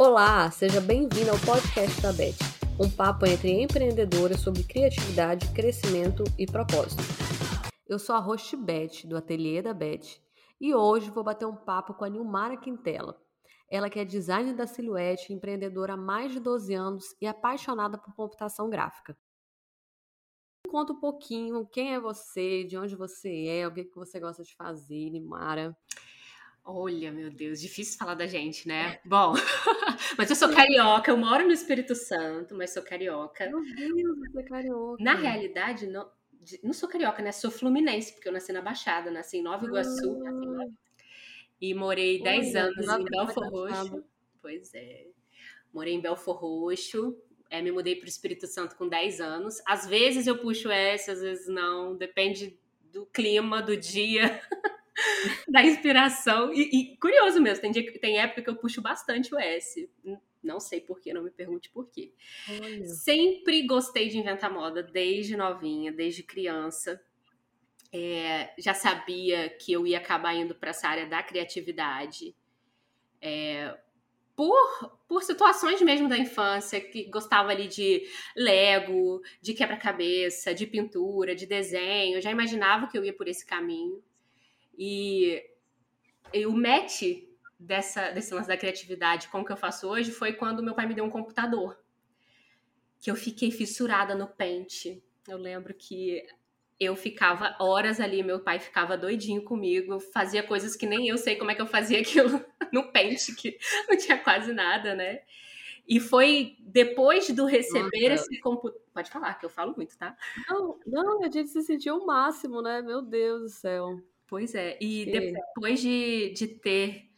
Olá, seja bem-vindo ao podcast da Beth, um papo entre empreendedoras sobre criatividade, crescimento e propósito. Eu sou a host Beth, do Ateliê da Beth, e hoje vou bater um papo com a Nilmara Quintela. Ela que é designer da silhuete, empreendedora há mais de 12 anos e apaixonada por computação gráfica. Conta um pouquinho quem é você, de onde você é, o que, que você gosta de fazer, Nilmara. Olha, meu Deus, difícil falar da gente, né? Bom, mas eu sou carioca, eu moro no Espírito Santo, mas sou carioca. Meu Deus, você é carioca. Na realidade, não, não sou carioca, né? Sou fluminense, porque eu nasci na Baixada, nasci em Nova Iguaçu. Ah. E morei 10 anos em Belfor Roxo. Pois é. Morei em Belfor Roxo. É, me mudei para o Espírito Santo com 10 anos. Às vezes eu puxo S, às vezes não. Depende do clima, do dia. da inspiração. E, e, curioso mesmo, tem, dia, tem época que eu puxo bastante o S. Não sei porquê, não me pergunte porquê. Sempre gostei de inventar moda, desde novinha, desde criança. É, já sabia que eu ia acabar indo para essa área da criatividade. É, por, por situações mesmo da infância, que gostava ali de Lego, de quebra-cabeça, de pintura, de desenho, já imaginava que eu ia por esse caminho. E, e o match dessa, desse lance da criatividade com o que eu faço hoje foi quando meu pai me deu um computador. Que eu fiquei fissurada no pente. Eu lembro que eu ficava horas ali, meu pai ficava doidinho comigo, fazia coisas que nem eu sei como é que eu fazia aquilo no pente, que não tinha quase nada, né? E foi depois do receber Nossa. esse computador. Pode falar, que eu falo muito, tá? Não, não, a gente se sentiu o máximo, né? Meu Deus do céu. Pois é, e depois de, de ter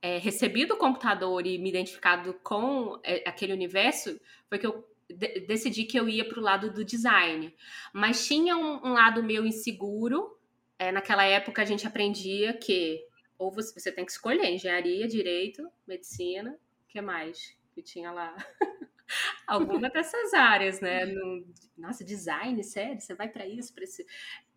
é, recebido o computador e me identificado com é, aquele universo, foi que eu de decidi que eu ia para o lado do design. Mas tinha um, um lado meu inseguro. É, naquela época a gente aprendia que ou você, você tem que escolher engenharia, direito, medicina, o que mais que tinha lá? Alguma dessas áreas, né? No, nossa, design, sério? Você vai para isso, para esse.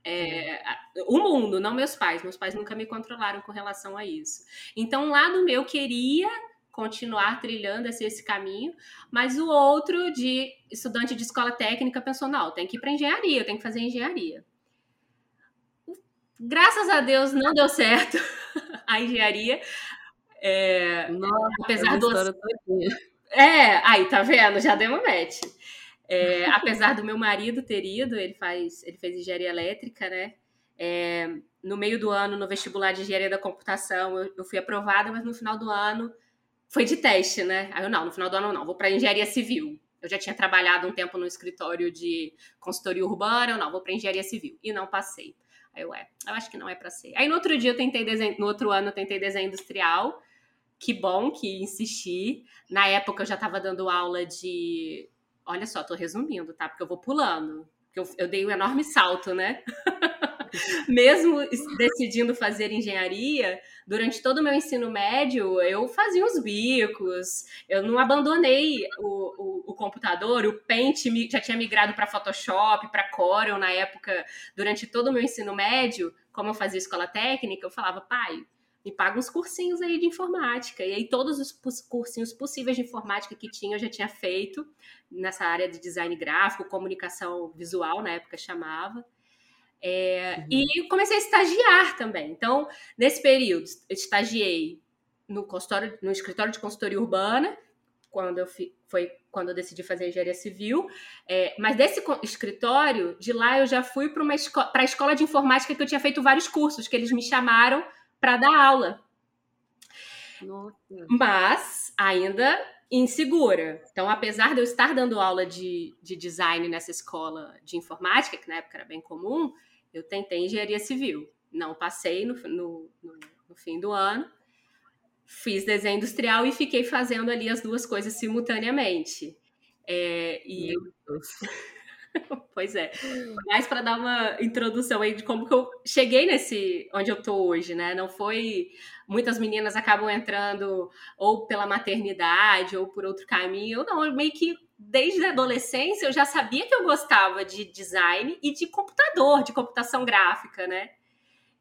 É, o mundo, não meus pais. Meus pais nunca me controlaram com relação a isso. Então, um lado meu queria continuar trilhando esse, esse caminho, mas o outro de estudante de escola técnica pensou, não, tem que ir para engenharia, tem que fazer engenharia. Graças a Deus não deu certo a engenharia. É, Nossa, apesar do é, aí tá vendo, já deu um match. É, apesar do meu marido ter ido, ele faz, ele fez engenharia elétrica, né? É, no meio do ano, no vestibular de engenharia da computação, eu, eu, fui aprovada, mas no final do ano foi de teste, né? Aí eu não, no final do ano não, vou para engenharia civil. Eu já tinha trabalhado um tempo no escritório de consultoria urbana, eu não, vou para engenharia civil e não passei. Aí eu, é, eu acho que não é para ser. Aí no outro dia eu tentei desenho, no outro ano eu tentei desenho industrial. Que bom que insisti. Na época eu já estava dando aula de Olha só, tô resumindo, tá? Porque eu vou pulando. Eu, eu dei um enorme salto, né? Mesmo decidindo fazer engenharia, durante todo o meu ensino médio, eu fazia uns bicos, eu não abandonei o, o, o computador, o Paint já tinha migrado para Photoshop, para Corel na época, durante todo o meu ensino médio, como eu fazia escola técnica, eu falava, pai, me paga uns cursinhos aí de informática. E aí todos os cursinhos possíveis de informática que tinha eu já tinha feito nessa área de design gráfico, comunicação visual, na época chamava. É, uhum. E comecei a estagiar também. Então, nesse período, eu estagiei no, consultório, no escritório de consultoria urbana, quando eu fi, foi quando eu decidi fazer engenharia civil. É, mas desse escritório, de lá eu já fui para esco a escola de informática que eu tinha feito vários cursos, que eles me chamaram para dar aula. Nossa. Mas ainda insegura. Então, apesar de eu estar dando aula de, de design nessa escola de informática, que na época era bem comum, eu tentei engenharia civil. Não passei no, no, no, no fim do ano. Fiz desenho industrial e fiquei fazendo ali as duas coisas simultaneamente. É, e Meu Deus. pois é. Mas para dar uma introdução aí de como que eu cheguei nesse onde eu tô hoje, né? Não foi muitas meninas acabam entrando ou pela maternidade ou por outro caminho. Eu não, eu meio que desde a adolescência eu já sabia que eu gostava de design e de computador, de computação gráfica, né?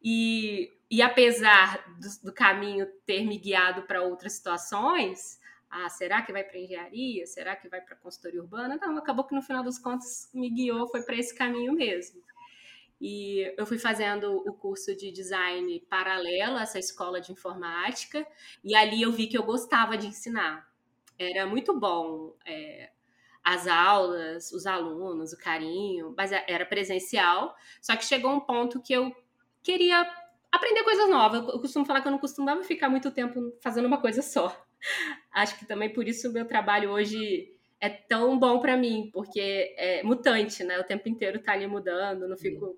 E, e apesar do, do caminho ter me guiado para outras situações, ah, será que vai para engenharia? Será que vai para consultoria urbana? Não, acabou que no final dos contos me guiou, foi para esse caminho mesmo. E eu fui fazendo o curso de design paralelo a essa escola de informática, e ali eu vi que eu gostava de ensinar. Era muito bom é, as aulas, os alunos, o carinho, mas era presencial. Só que chegou um ponto que eu queria aprender coisas novas. Eu costumo falar que eu não costumava ficar muito tempo fazendo uma coisa só. Acho que também por isso o meu trabalho hoje é tão bom para mim, porque é mutante, né? O tempo inteiro tá ali mudando, não fico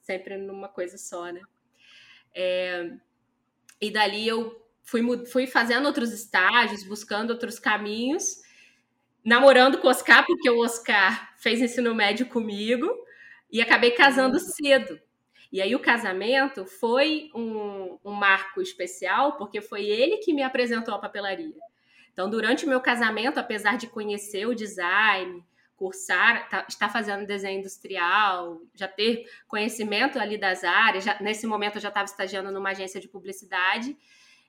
sempre numa coisa só, né? É, e dali eu fui, fui fazendo outros estágios, buscando outros caminhos, namorando com o Oscar, porque o Oscar fez ensino médio comigo, e acabei casando uhum. cedo. E aí o casamento foi um, um marco especial, porque foi ele que me apresentou a papelaria. Então, durante o meu casamento, apesar de conhecer o design, cursar, tá, estar fazendo desenho industrial, já ter conhecimento ali das áreas, já, nesse momento eu já estava estagiando numa agência de publicidade,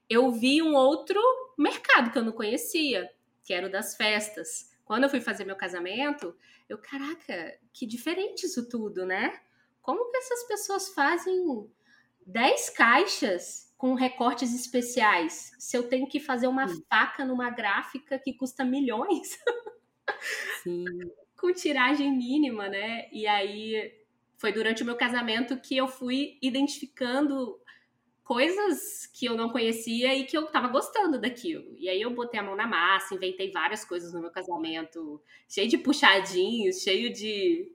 eu vi um outro mercado que eu não conhecia, que era o das festas. Quando eu fui fazer meu casamento, eu, caraca, que diferente isso tudo, né? Como que essas pessoas fazem 10 caixas com recortes especiais se eu tenho que fazer uma Sim. faca numa gráfica que custa milhões? Com tiragem mínima, né? E aí foi durante o meu casamento que eu fui identificando coisas que eu não conhecia e que eu tava gostando daquilo. E aí eu botei a mão na massa, inventei várias coisas no meu casamento, cheio de puxadinhos, cheio de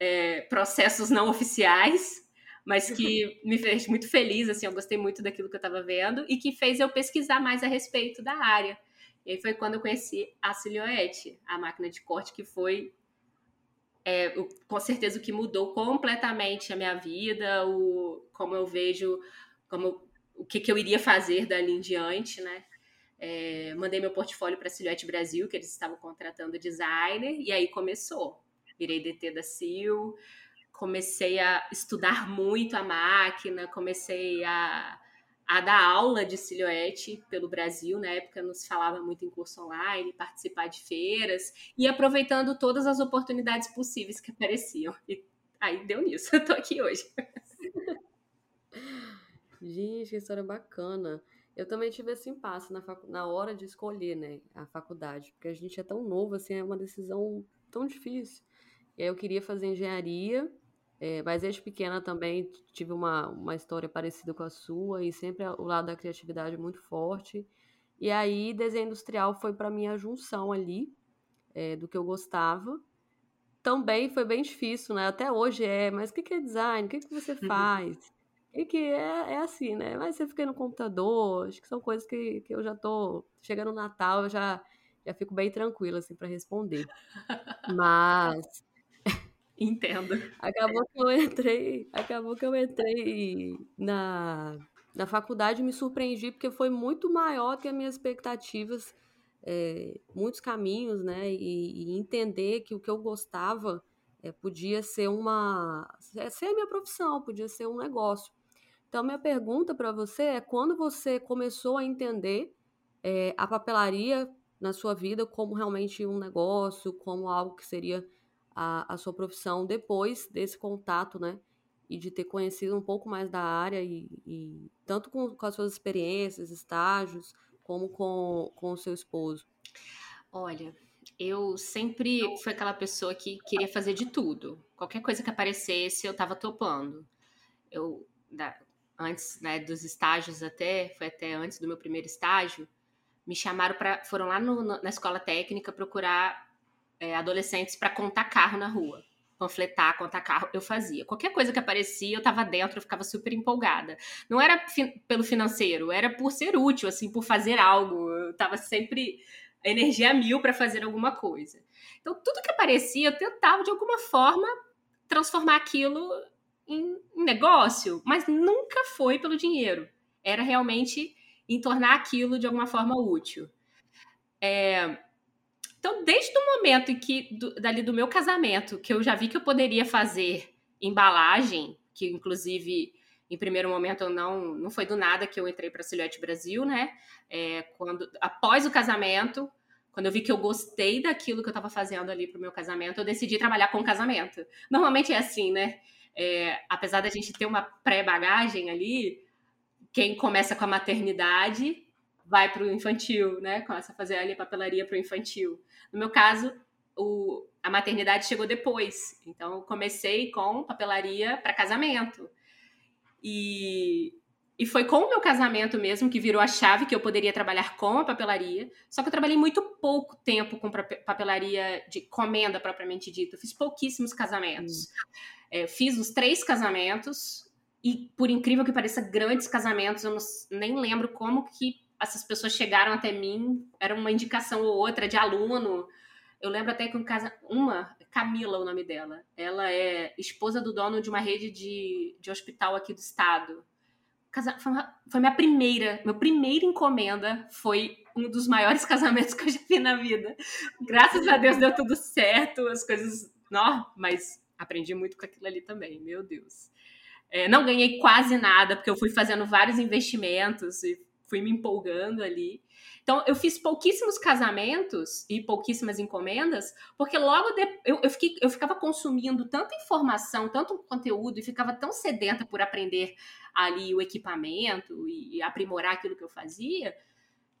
é, processos não oficiais, mas que me fez muito feliz, assim, eu gostei muito daquilo que eu estava vendo e que fez eu pesquisar mais a respeito da área. E aí foi quando eu conheci a Silhouette, a máquina de corte que foi é, com certeza o que mudou completamente a minha vida, o, como eu vejo, como o que, que eu iria fazer dali em diante, né? É, mandei meu portfólio para a Silhouette Brasil, que eles estavam contratando designer, e aí começou virei DT da CIL, comecei a estudar muito a máquina, comecei a, a dar aula de silhuete pelo Brasil, na época não se falava muito em curso online, participar de feiras e aproveitando todas as oportunidades possíveis que apareciam. E aí deu nisso, eu tô aqui hoje. Gente, que história bacana. Eu também tive esse impasse na, na hora de escolher né, a faculdade, porque a gente é tão novo, assim, é uma decisão tão difícil. Eu queria fazer engenharia, é, mas desde pequena também tive uma, uma história parecida com a sua e sempre o lado da criatividade muito forte. E aí, desenho industrial foi para mim a junção ali é, do que eu gostava. Também foi bem difícil, né? Até hoje é, mas o que, que é design? O que, que você faz? E que é, é assim, né? Mas você fica no computador, acho que são coisas que, que eu já tô. Chegando no Natal, eu já, já fico bem tranquila, assim, para responder. Mas Entendo. Acabou que eu entrei, acabou que eu entrei na, na faculdade e me surpreendi porque foi muito maior que as minhas expectativas, é, muitos caminhos, né? E, e, entender que o que eu gostava é, podia ser uma, é, ser a minha profissão, podia ser um negócio. Então, minha pergunta para você é quando você começou a entender é, a papelaria na sua vida como realmente um negócio, como algo que seria a, a sua profissão depois desse contato, né? E de ter conhecido um pouco mais da área e, e tanto com, com, as suas experiências, estágios, como com, com o seu esposo. Olha, eu sempre fui aquela pessoa que queria fazer de tudo. Qualquer coisa que aparecesse, eu estava topando. Eu, antes né, dos estágios até, foi até antes do meu primeiro estágio, me chamaram para, foram lá no, na escola técnica procurar é, adolescentes para contar carro na rua. Panfletar, contar carro, eu fazia. Qualquer coisa que aparecia, eu tava dentro, eu ficava super empolgada. Não era fi pelo financeiro, era por ser útil, assim, por fazer algo. Eu tava sempre energia mil para fazer alguma coisa. Então, tudo que aparecia, eu tentava, de alguma forma, transformar aquilo em negócio, mas nunca foi pelo dinheiro. Era realmente em tornar aquilo de alguma forma útil. É, então, desde o momento que, do, dali do meu casamento, que eu já vi que eu poderia fazer embalagem, que inclusive em primeiro momento eu não não foi do nada que eu entrei para Silhouette Brasil, né? É, quando após o casamento, quando eu vi que eu gostei daquilo que eu estava fazendo ali pro meu casamento, eu decidi trabalhar com casamento. Normalmente é assim, né? É, apesar da gente ter uma pré-bagagem ali, quem começa com a maternidade vai para o infantil, né? Começa a fazer ali papelaria para o infantil. No meu caso, o, a maternidade chegou depois. Então, eu comecei com papelaria para casamento. E, e foi com o meu casamento mesmo que virou a chave que eu poderia trabalhar com a papelaria. Só que eu trabalhei muito pouco tempo com papelaria de comenda propriamente dita. Eu fiz pouquíssimos casamentos. Hum. É, fiz os três casamentos. E, por incrível que pareça, grandes casamentos. Eu não, nem lembro como que essas pessoas chegaram até mim. Era uma indicação ou outra de aluno. Eu lembro até que um casa, uma Camila, o nome dela. Ela é esposa do dono de uma rede de, de hospital aqui do estado. Casa, foi, uma, foi minha primeira, meu primeira encomenda foi um dos maiores casamentos que eu já vi na vida. Graças a Deus deu tudo certo, as coisas, não, mas aprendi muito com aquilo ali também, meu Deus. É, não ganhei quase nada porque eu fui fazendo vários investimentos e fui me empolgando ali. Então, eu fiz pouquíssimos casamentos e pouquíssimas encomendas, porque logo de, eu, eu, fiquei, eu ficava consumindo tanta informação, tanto conteúdo, e ficava tão sedenta por aprender ali o equipamento e, aprimorar aquilo que eu fazia,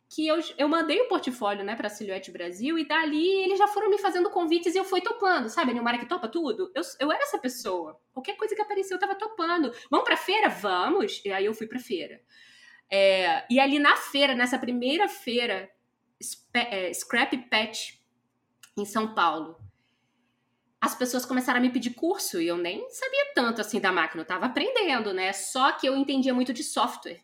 que eu, eu mandei o portfólio né, para a Silhouette Brasil, e dali eles já foram me fazendo convites e eu fui topando, sabe? Nilmara que topa tudo. Eu, eu era essa pessoa. Qualquer coisa que apareceu, eu tava topando. Vamos pra feira? Vamos! E aí eu fui pra feira. É, e ali na feira, nessa primeira feira, é, Scrap Patch, em São Paulo, as pessoas começaram a me pedir curso e eu nem sabia tanto assim da máquina, eu estava aprendendo, né? Só que eu entendia muito de software.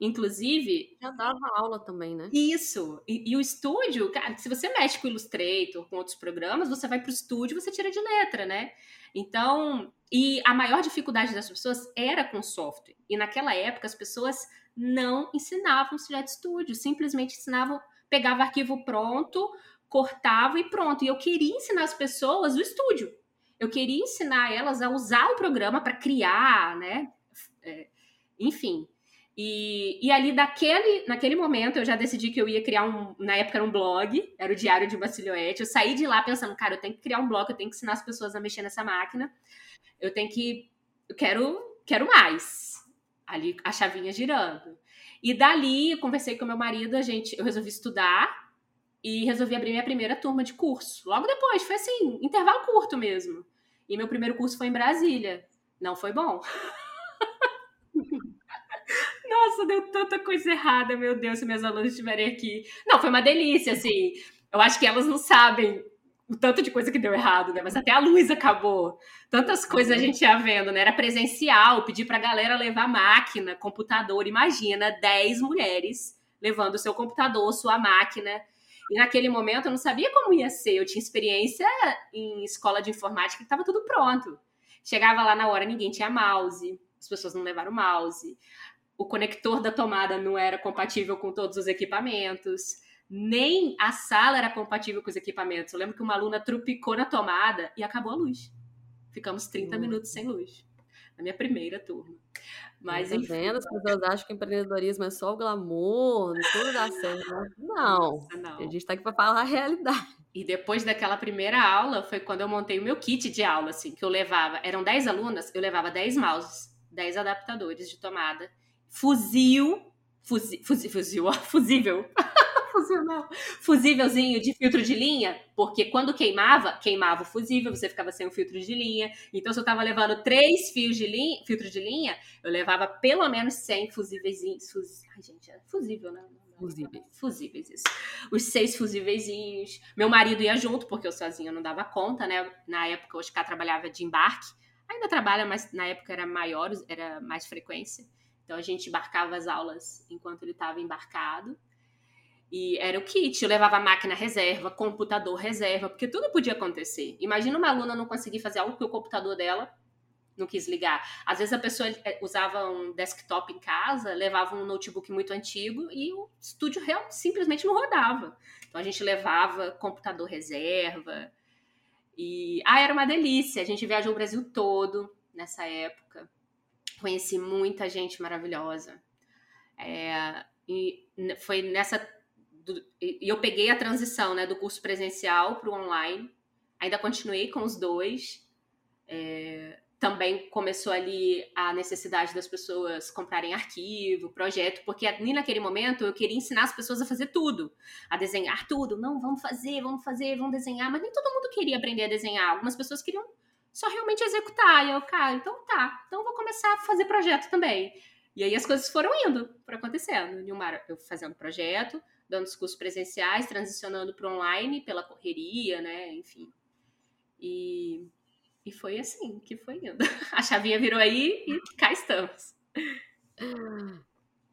Inclusive. Já dava aula também, né? Isso. E, e, o estúdio, cara, se você mexe com o Illustrator, com outros programas, você vai para o estúdio você tira de letra, né? Então. E a maior dificuldade das pessoas era com software. E naquela época as pessoas não ensinavam de estúdio, simplesmente ensinavam, pegava arquivo pronto, cortava e pronto. E eu queria ensinar as pessoas o estúdio. Eu queria ensinar elas a usar o programa para criar, né? É, enfim. E, e ali daquele, naquele momento eu já decidi que eu ia criar um. Na época era um blog, era o Diário de uma Silhouette. Eu saí de lá pensando, cara, eu tenho que criar um blog, eu tenho que ensinar as pessoas a mexer nessa máquina. Eu tenho que. Eu quero, quero mais ali a chavinha girando. E dali, eu conversei com meu marido, a gente, eu resolvi estudar e resolvi abrir minha primeira turma de curso. Logo depois, foi assim, intervalo curto mesmo. E meu primeiro curso foi em Brasília. Não foi bom. Nossa, deu tanta coisa errada, meu Deus, se minhas alunas estiverem aqui. Não, foi uma delícia, assim. Eu acho que elas não sabem o tanto de coisa que deu errado, né? Mas até a luz acabou. Tantas coisas a uhum. gente ia vendo, né? Era presencial, pedir pra galera levar máquina, computador. Imagina 10 mulheres levando o seu computador, sua máquina. E naquele momento eu não sabia como ia ser. Eu tinha experiência em escola de informática que estava tudo pronto. Chegava lá na hora, ninguém tinha mouse, as pessoas não levaram mouse. O conector da tomada não era compatível com todos os equipamentos nem a sala era compatível com os equipamentos. Eu lembro que uma aluna trupicou na tomada e acabou a luz. Ficamos 30 uhum. minutos sem luz. Na minha primeira turma. Mas, tá enfim. Vendo? As pessoas acham que empreendedorismo é só o glamour, tudo dá certo. Não. Nossa, não. A gente está aqui para falar a realidade. E depois daquela primeira aula, foi quando eu montei o meu kit de aula, assim, que eu levava. Eram 10 alunas, eu levava 10 mouses, 10 adaptadores de tomada, fuzil, fuzil, fuzil, fuzil fusível. Fusívelzinho de filtro de linha, porque quando queimava, queimava o fusível, você ficava sem o filtro de linha. Então, se eu tava levando três fios de linha, filtro de linha, eu levava pelo menos 100 fusíveis. Fus... Ai, gente, é fusível, né? Fusíveis. Fusíveis, isso. Os seis fusíveis. Meu marido ia junto, porque eu sozinha não dava conta, né? Na época, o Oscar trabalhava de embarque. Ainda trabalha, mas na época era maior, era mais frequência. Então a gente embarcava as aulas enquanto ele estava embarcado. E era o kit, eu levava máquina reserva, computador reserva, porque tudo podia acontecer. Imagina uma aluna não conseguir fazer algo que o computador dela não quis ligar. Às vezes a pessoa eh, usava um desktop em casa, levava um notebook muito antigo e o estúdio real simplesmente não rodava. Então a gente levava computador reserva. E ah, era uma delícia. A gente viajou o Brasil todo nessa época. conheci muita gente maravilhosa. É, e foi nessa. E eu peguei a transição né, do curso presencial para o online. Ainda continuei com os dois. É, também começou ali a necessidade das pessoas comprarem arquivo, projeto, porque ali naquele momento eu queria ensinar as pessoas a fazer tudo, a desenhar tudo. Não, vamos fazer, vamos fazer, vamos desenhar, mas nem todo mundo queria aprender a desenhar. Algumas pessoas queriam só realmente executar. E eu, cara, então tá, então vou começar a fazer projeto também. E aí as coisas foram indo, foram acontecendo. Nilmar, eu fazendo projeto, dando os cursos presenciais, transicionando para online pela correria, né, enfim. E e foi assim que foi indo. A chavinha virou aí e cá estamos.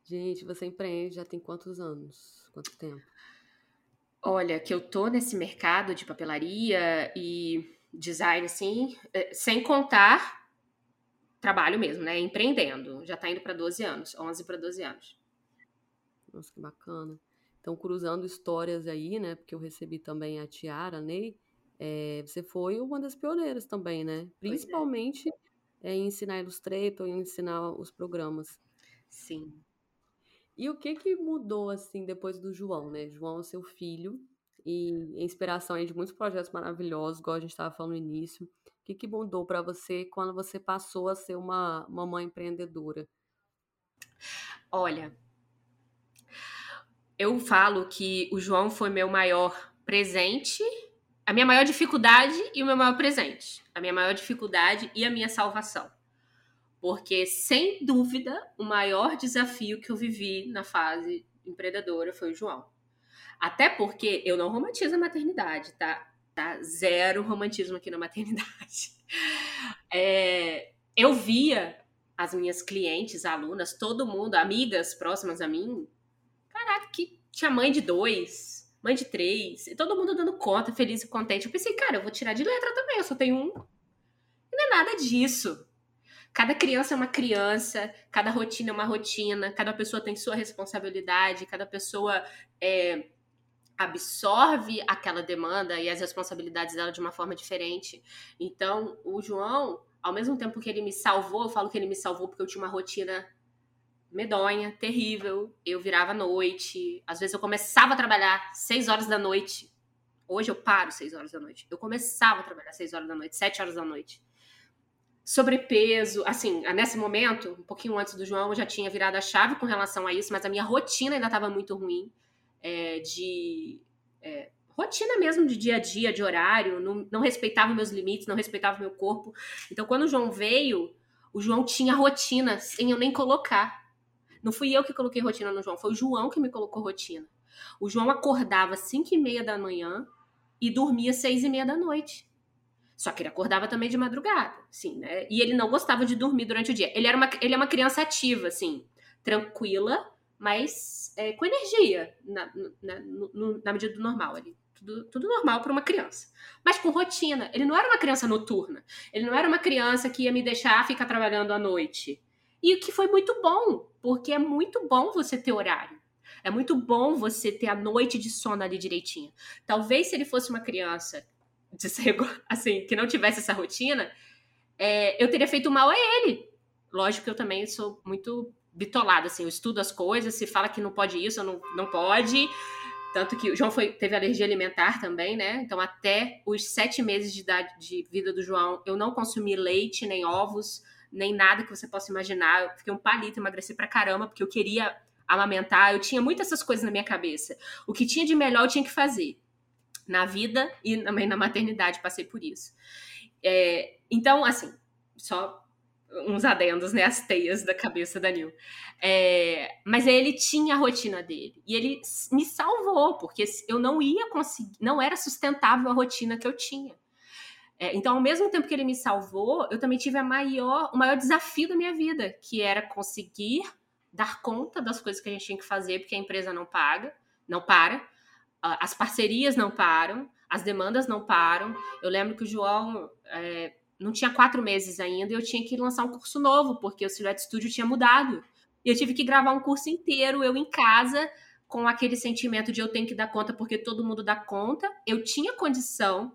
Gente, você empreende já tem quantos anos? Quanto tempo? Olha, que eu tô nesse mercado de papelaria e design, assim, é, sem contar trabalho mesmo, né? Empreendendo. Já tá indo para 12 anos, 11 para 12 anos. Nossa, que bacana. Então, cruzando histórias aí, né? Porque eu recebi também a Tiara, Ney, é, você foi uma das pioneiras também, né? É. Principalmente é. em ensinar Illustrator, em ensinar os programas. Sim. E o que que mudou, assim, depois do João, né? João é seu filho e inspiração aí de muitos projetos maravilhosos, igual a gente estava falando no início. O que que mudou para você quando você passou a ser uma, uma mãe empreendedora? Olha, eu falo que o João foi meu maior presente a minha maior dificuldade e o meu maior presente. A minha maior dificuldade e a minha salvação. Porque, sem dúvida, o maior desafio que eu vivi na fase empreendedora foi o João. Até porque eu não romantizo a maternidade, tá? Tá zero romantismo aqui na maternidade. É, eu via as minhas clientes, alunas, todo mundo, amigas próximas a mim, caraca, que tinha mãe de dois, mãe de três, e todo mundo dando conta, feliz e contente. Eu pensei, cara, eu vou tirar de letra também, eu só tenho um. E não é nada disso. Cada criança é uma criança, cada rotina é uma rotina, cada pessoa tem sua responsabilidade, cada pessoa é, absorve aquela demanda e as responsabilidades dela de uma forma diferente. Então, o João, ao mesmo tempo que ele me salvou, eu falo que ele me salvou porque eu tinha uma rotina medonha, terrível. Eu virava à noite. Às vezes eu começava a trabalhar seis horas da noite. Hoje eu paro seis horas da noite. Eu começava a trabalhar seis horas da noite, sete horas da noite. Sobrepeso, assim, nesse momento, um pouquinho antes do João, eu já tinha virado a chave com relação a isso, mas a minha rotina ainda estava muito ruim. É, de é, rotina mesmo de dia a dia, de horário, não, não respeitava meus limites, não respeitava meu corpo. Então, quando o João veio, o João tinha rotina sem eu nem colocar. Não fui eu que coloquei rotina no João, foi o João que me colocou rotina. O João acordava às 5 e meia da manhã e dormia às 6 e meia da noite. Só que ele acordava também de madrugada, sim, né? E ele não gostava de dormir durante o dia. Ele, era uma, ele é uma criança ativa, assim, tranquila, mas é, com energia, na, na, no, na medida do normal ali. Tudo, tudo normal para uma criança. Mas com rotina. Ele não era uma criança noturna. Ele não era uma criança que ia me deixar ficar trabalhando à noite. E o que foi muito bom, porque é muito bom você ter horário. É muito bom você ter a noite de sono ali direitinho. Talvez se ele fosse uma criança assim, que não tivesse essa rotina, é, eu teria feito mal a ele. Lógico que eu também sou muito bitolada, assim, eu estudo as coisas, se fala que não pode isso, não, não pode. Tanto que o João foi, teve alergia alimentar também, né? Então, até os sete meses de idade de vida do João, eu não consumi leite nem ovos nem nada que você possa imaginar. Eu fiquei um palito, emagreci pra caramba, porque eu queria amamentar. Eu tinha muitas essas coisas na minha cabeça. O que tinha de melhor eu tinha que fazer. Na vida e também na maternidade, passei por isso. É, então, assim, só uns adendos, né? As teias da cabeça da Nil. É, mas ele tinha a rotina dele. E ele me salvou, porque eu não ia conseguir, não era sustentável a rotina que eu tinha. É, então, ao mesmo tempo que ele me salvou, eu também tive a maior, o maior desafio da minha vida, que era conseguir dar conta das coisas que a gente tinha que fazer, porque a empresa não paga, não para, as parcerias não param, as demandas não param. Eu lembro que o João é, não tinha quatro meses ainda e eu tinha que lançar um curso novo, porque o Silhouette Studio tinha mudado. E eu tive que gravar um curso inteiro, eu em casa, com aquele sentimento de eu tenho que dar conta porque todo mundo dá conta. Eu tinha condição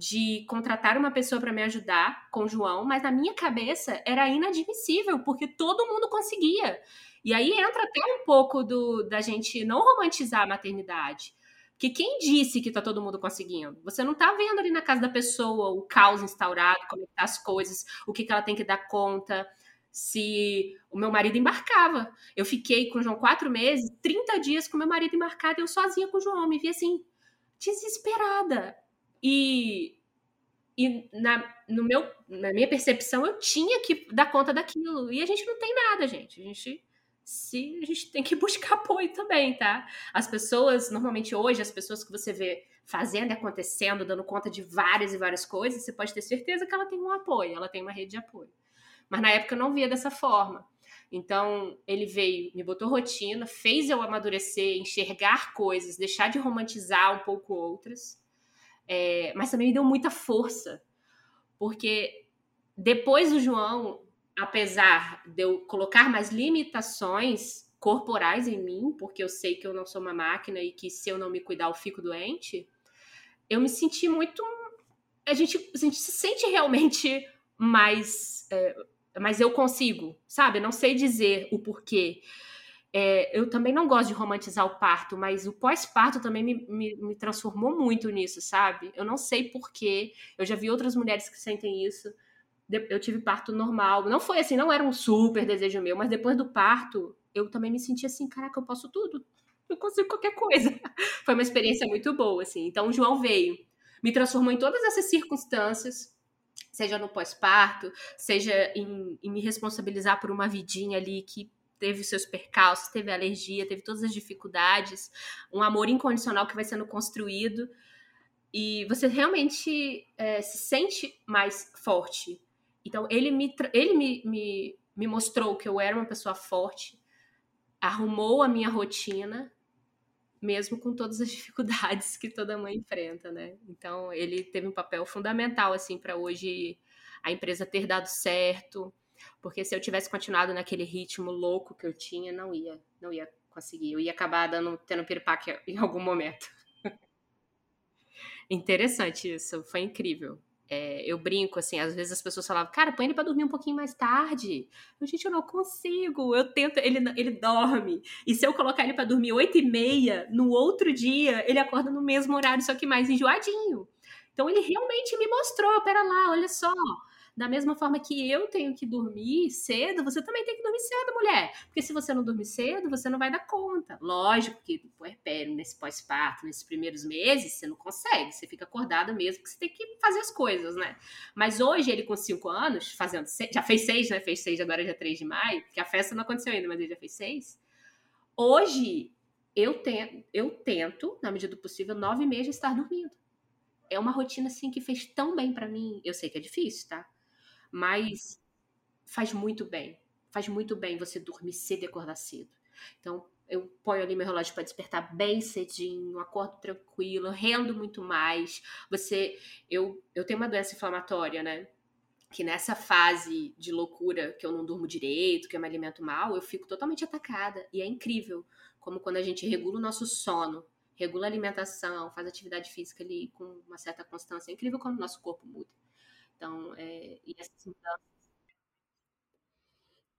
de contratar uma pessoa para me ajudar com o João, mas na minha cabeça era inadmissível, porque todo mundo conseguia. E aí entra até um pouco do da gente não romantizar a maternidade. Porque quem disse que tá todo mundo conseguindo? Você não tá vendo ali na casa da pessoa o caos instaurado, como é tá as coisas, o que, que ela tem que dar conta. Se o meu marido embarcava. Eu fiquei com o João quatro meses, 30 dias com meu marido embarcado, eu sozinha com o João. Me vi assim, desesperada. E, e na, no meu, na minha percepção, eu tinha que dar conta daquilo. E a gente não tem nada, gente. A gente se a gente tem que buscar apoio também, tá? As pessoas, normalmente hoje, as pessoas que você vê fazendo e acontecendo, dando conta de várias e várias coisas, você pode ter certeza que ela tem um apoio, ela tem uma rede de apoio. Mas na época eu não via dessa forma. Então, ele veio, me botou rotina, fez eu amadurecer, enxergar coisas, deixar de romantizar um pouco outras, é, mas também me deu muita força, porque depois do João, apesar de eu colocar mais limitações corporais em mim, porque eu sei que eu não sou uma máquina e que se eu não me cuidar eu fico doente, eu me senti muito. A gente, a gente se sente realmente mais. É, mas eu consigo, sabe? Não sei dizer o porquê. É, eu também não gosto de romantizar o parto, mas o pós-parto também me, me, me, transformou muito nisso, sabe? Eu não sei porquê. Eu já vi outras mulheres que sentem isso eu tive parto normal. Não foi assim, não era um super desejo meu, mas depois do parto, eu também me senti assim, caraca, eu posso tudo. Eu consigo qualquer coisa. Foi uma experiência muito boa, assim. Então, o João veio, me transformou em todas essas circunstâncias, seja no pós-parto, seja em, em me responsabilizar por uma vidinha ali que teve seus percalços, teve alergia, teve todas as dificuldades, um amor incondicional que vai sendo construído e você realmente é, se sente mais forte então, ele me, ele me, me, me mostrou que eu era uma pessoa forte, arrumou a minha rotina, mesmo com todas as dificuldades que toda mãe enfrenta, né? Então, ele teve um papel fundamental, assim, para hoje a empresa ter dado certo, porque se eu tivesse continuado naquele ritmo louco que eu tinha, não ia, não ia conseguir. Eu ia acabar dando, tendo piripaque em algum momento. Interessante isso, foi incrível. É, eu brinco, assim, às vezes as pessoas falavam, cara, põe ele pra dormir um pouquinho mais tarde. Eu, gente, eu não consigo. Eu tento, ele, ele dorme. E se eu colocar ele para dormir oito e meia, no outro dia, ele acorda no mesmo horário, só que mais enjoadinho. Então ele realmente me mostrou, pera lá, olha só, da mesma forma que eu tenho que dormir cedo, você também tem que dormir cedo, mulher. Porque se você não dormir cedo, você não vai dar conta. Lógico que no puerpério, nesse pós-parto, nesses primeiros meses, você não consegue. Você fica acordada mesmo, que você tem que fazer as coisas, né? Mas hoje, ele com cinco anos, fazendo seis, já fez seis, né? Fez seis agora é dia 3 de maio, porque a festa não aconteceu ainda, mas ele já fez seis. Hoje, eu, tento, eu tento, na medida do possível, nove meses estar dormindo. É uma rotina, assim, que fez tão bem para mim. Eu sei que é difícil, tá? Mas faz muito bem. Faz muito bem você dormir cedo e acordar cedo. Então, eu ponho ali meu relógio para despertar bem cedinho, acordo tranquilo, rendo muito mais. Você, eu, eu tenho uma doença inflamatória, né? Que nessa fase de loucura que eu não durmo direito, que eu me alimento mal, eu fico totalmente atacada. E é incrível como quando a gente regula o nosso sono, regula a alimentação, faz atividade física ali com uma certa constância, é incrível como o nosso corpo muda. Então, é, e essas mudanças.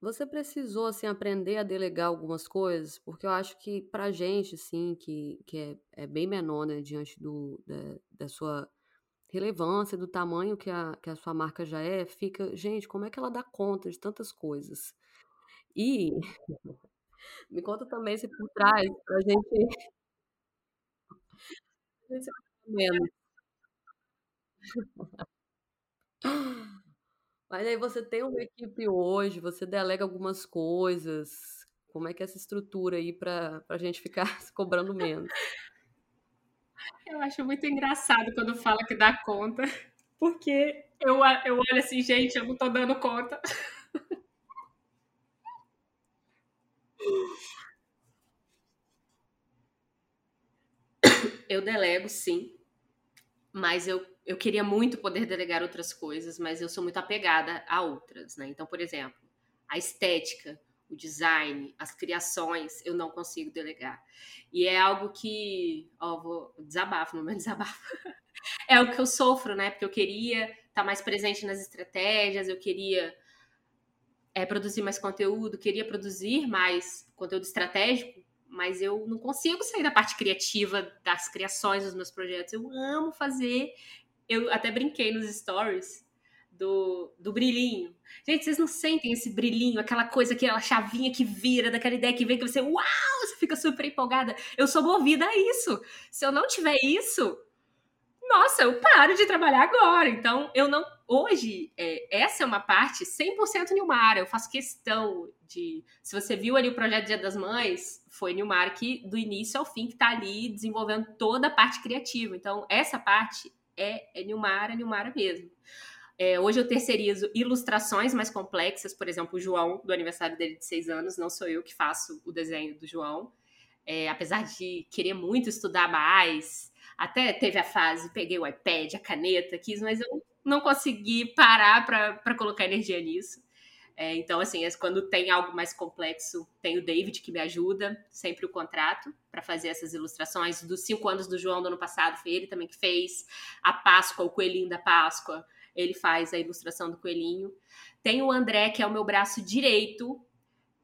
Você precisou, assim, aprender a delegar algumas coisas? Porque eu acho que pra gente, assim, que, que é, é bem menor, né, diante do, da, da sua relevância, do tamanho que a, que a sua marca já é, fica, gente, como é que ela dá conta de tantas coisas? E me conta também se por trás, pra gente. menos. Mas aí você tem uma equipe hoje, você delega algumas coisas. Como é que é essa estrutura aí para a gente ficar se cobrando menos? Eu acho muito engraçado quando fala que dá conta, porque eu, eu olho assim, gente, eu não tô dando conta. Eu delego, sim, mas eu eu queria muito poder delegar outras coisas, mas eu sou muito apegada a outras, né? Então, por exemplo, a estética, o design, as criações, eu não consigo delegar. E é algo que, ó, vou desabafo, meu desabafo. é o que eu sofro, né? Porque eu queria estar tá mais presente nas estratégias, eu queria é, produzir mais conteúdo, queria produzir mais conteúdo estratégico, mas eu não consigo sair da parte criativa das criações dos meus projetos. Eu amo fazer. Eu até brinquei nos stories do, do brilhinho. Gente, vocês não sentem esse brilhinho, aquela coisa, aquela chavinha que vira, daquela ideia que vem que você, uau, você fica super empolgada. Eu sou movida a isso. Se eu não tiver isso, nossa, eu paro de trabalhar agora. Então, eu não. Hoje, é, essa é uma parte 100% Nilmar. Eu faço questão de. Se você viu ali o projeto Dia das Mães, foi Nilmar que, do início ao fim, que tá ali desenvolvendo toda a parte criativa. Então, essa parte é, é Nilmar, é Nilmar mesmo. É, hoje eu terceirizo ilustrações mais complexas, por exemplo, o João, do aniversário dele de seis anos, não sou eu que faço o desenho do João. É, apesar de querer muito estudar mais, até teve a fase, peguei o iPad, a caneta, quis, mas eu não consegui parar para colocar energia nisso. É, então, assim, quando tem algo mais complexo, tem o David que me ajuda, sempre o contrato, para fazer essas ilustrações. Dos cinco anos do João do ano passado, foi ele também que fez. A Páscoa, o coelhinho da Páscoa, ele faz a ilustração do coelhinho. Tem o André, que é o meu braço direito,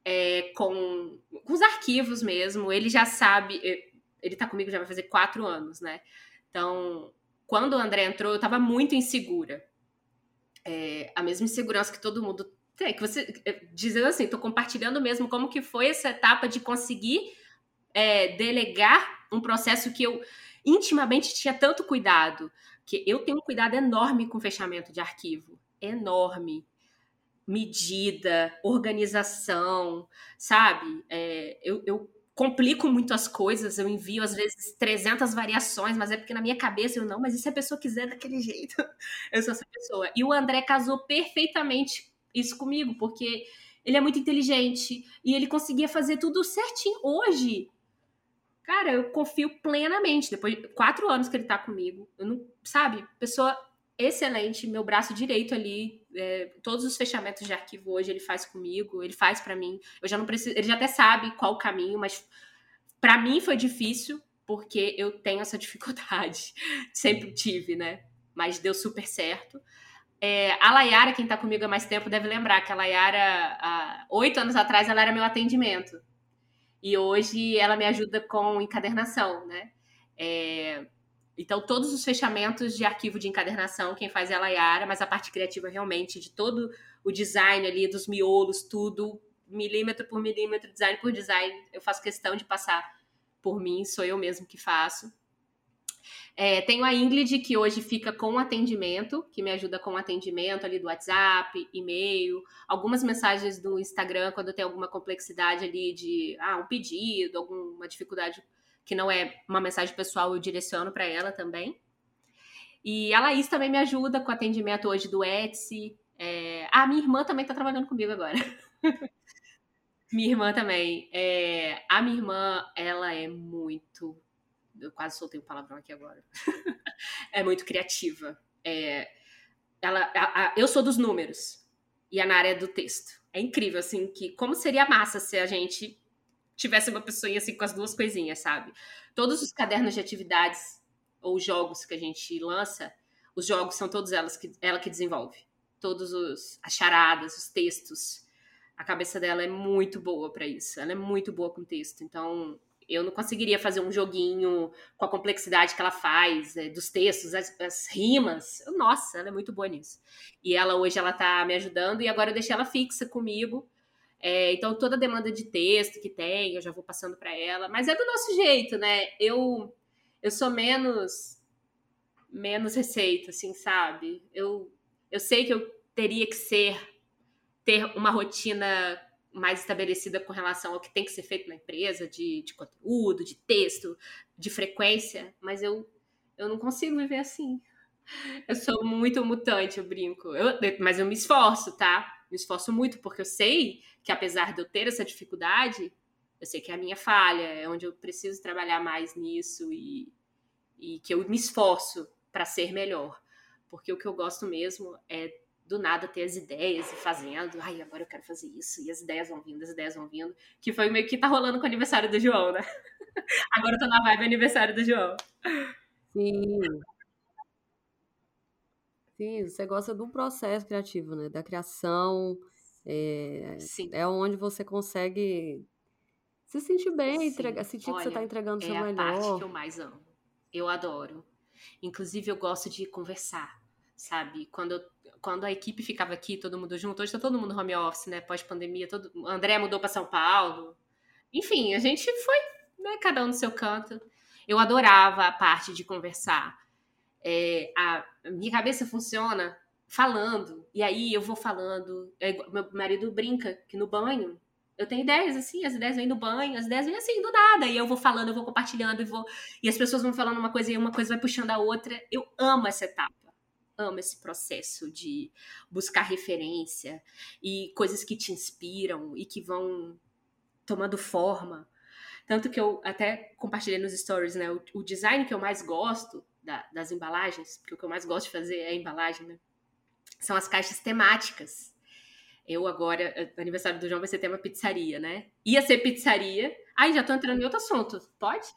é, com, com os arquivos mesmo. Ele já sabe, ele tá comigo já vai fazer quatro anos, né? Então, quando o André entrou, eu tava muito insegura. É, a mesma insegurança que todo mundo tem, que você é, dizendo assim, tô compartilhando mesmo como que foi essa etapa de conseguir é, delegar um processo que eu intimamente tinha tanto cuidado, que eu tenho um cuidado enorme com fechamento de arquivo, enorme medida, organização, sabe? É, eu, eu, complico muito as coisas, eu envio às vezes 300 variações, mas é porque na minha cabeça eu não, mas e se a pessoa quiser daquele jeito? Eu sou essa pessoa. E o André casou perfeitamente isso comigo, porque ele é muito inteligente e ele conseguia fazer tudo certinho. Hoje, cara, eu confio plenamente. Depois de quatro anos que ele tá comigo, eu não, sabe, pessoa excelente, meu braço direito ali, é, todos os fechamentos de arquivo hoje ele faz comigo, ele faz para mim. Eu já não preciso, ele já até sabe qual o caminho, mas para mim foi difícil porque eu tenho essa dificuldade, sempre tive, né? Mas deu super certo. É, a Layara, quem tá comigo há mais tempo, deve lembrar que a Layara, oito anos atrás, ela era meu atendimento. E hoje ela me ajuda com encadernação, né? É, então, todos os fechamentos de arquivo de encadernação, quem faz é a Layara, mas a parte criativa realmente de todo o design ali, dos miolos, tudo, milímetro por milímetro, design por design, eu faço questão de passar por mim, sou eu mesmo que faço. É, tenho a Ingrid, que hoje fica com atendimento, que me ajuda com atendimento ali do WhatsApp, e-mail, algumas mensagens do Instagram, quando tem alguma complexidade ali de ah, um pedido, alguma dificuldade que não é uma mensagem pessoal, eu direciono para ela também. E a Laís também me ajuda com o atendimento hoje do Etsy. É... Ah, minha irmã também está trabalhando comigo agora. minha irmã também. É... A minha irmã, ela é muito. Eu quase soltei um palavrão aqui agora. é muito criativa. É... Ela, a, a... Eu sou dos números e a Nara é do texto. É incrível, assim, que como seria massa se a gente tivesse uma pessoinha assim com as duas coisinhas, sabe? Todos os cadernos de atividades ou jogos que a gente lança, os jogos são todos elas que ela que desenvolve. Todos os as charadas, os textos. A cabeça dela é muito boa para isso. Ela é muito boa com texto. Então, eu não conseguiria fazer um joguinho com a complexidade que ela faz, é, dos textos, as, as, rimas. Nossa, ela é muito boa nisso. E ela hoje ela tá me ajudando e agora eu deixei ela fixa comigo é, então, toda a demanda de texto que tem, eu já vou passando para ela. Mas é do nosso jeito, né? Eu, eu sou menos menos receita, assim, sabe? Eu, eu sei que eu teria que ser ter uma rotina mais estabelecida com relação ao que tem que ser feito na empresa, de, de conteúdo, de texto, de frequência, mas eu, eu não consigo viver assim. Eu sou muito mutante, eu brinco. Eu, mas eu me esforço, tá? Me esforço muito, porque eu sei que apesar de eu ter essa dificuldade, eu sei que é a minha falha, é onde eu preciso trabalhar mais nisso e, e que eu me esforço para ser melhor. Porque o que eu gosto mesmo é do nada ter as ideias e fazendo, ai, agora eu quero fazer isso, e as ideias vão vindo, as ideias vão vindo, que foi meio que tá rolando com o aniversário do João, né? agora eu tô na vibe aniversário do João. Sim. Sim, você gosta do processo criativo, né? Da criação. É, Sim. é onde você consegue se sentir bem, entregar, sentir Olha, que você está entregando o seu é melhor. É a parte que eu mais amo. Eu adoro. Inclusive, eu gosto de conversar, sabe? Quando, eu, quando a equipe ficava aqui, todo mundo junto, hoje tá todo mundo home office, né? Pós-pandemia, todo... André mudou para São Paulo. Enfim, a gente foi, né? Cada um no seu canto. Eu adorava a parte de conversar. É, a, minha cabeça funciona falando, e aí eu vou falando. É, meu marido brinca que no banho eu tenho ideias, assim, as ideias vêm no banho, as ideias vêm assim, do nada. E eu vou falando, eu vou compartilhando, e vou. E as pessoas vão falando uma coisa e uma coisa vai puxando a outra. Eu amo essa etapa. Amo esse processo de buscar referência e coisas que te inspiram e que vão tomando forma. Tanto que eu até compartilhei nos stories, né? O, o design que eu mais gosto da, das embalagens, porque o que eu mais gosto de fazer é a embalagem, né? São as caixas temáticas. Eu agora, o aniversário do João vai ser tema pizzaria, né? Ia ser pizzaria. Ai, já tô entrando em outro assunto. Pode?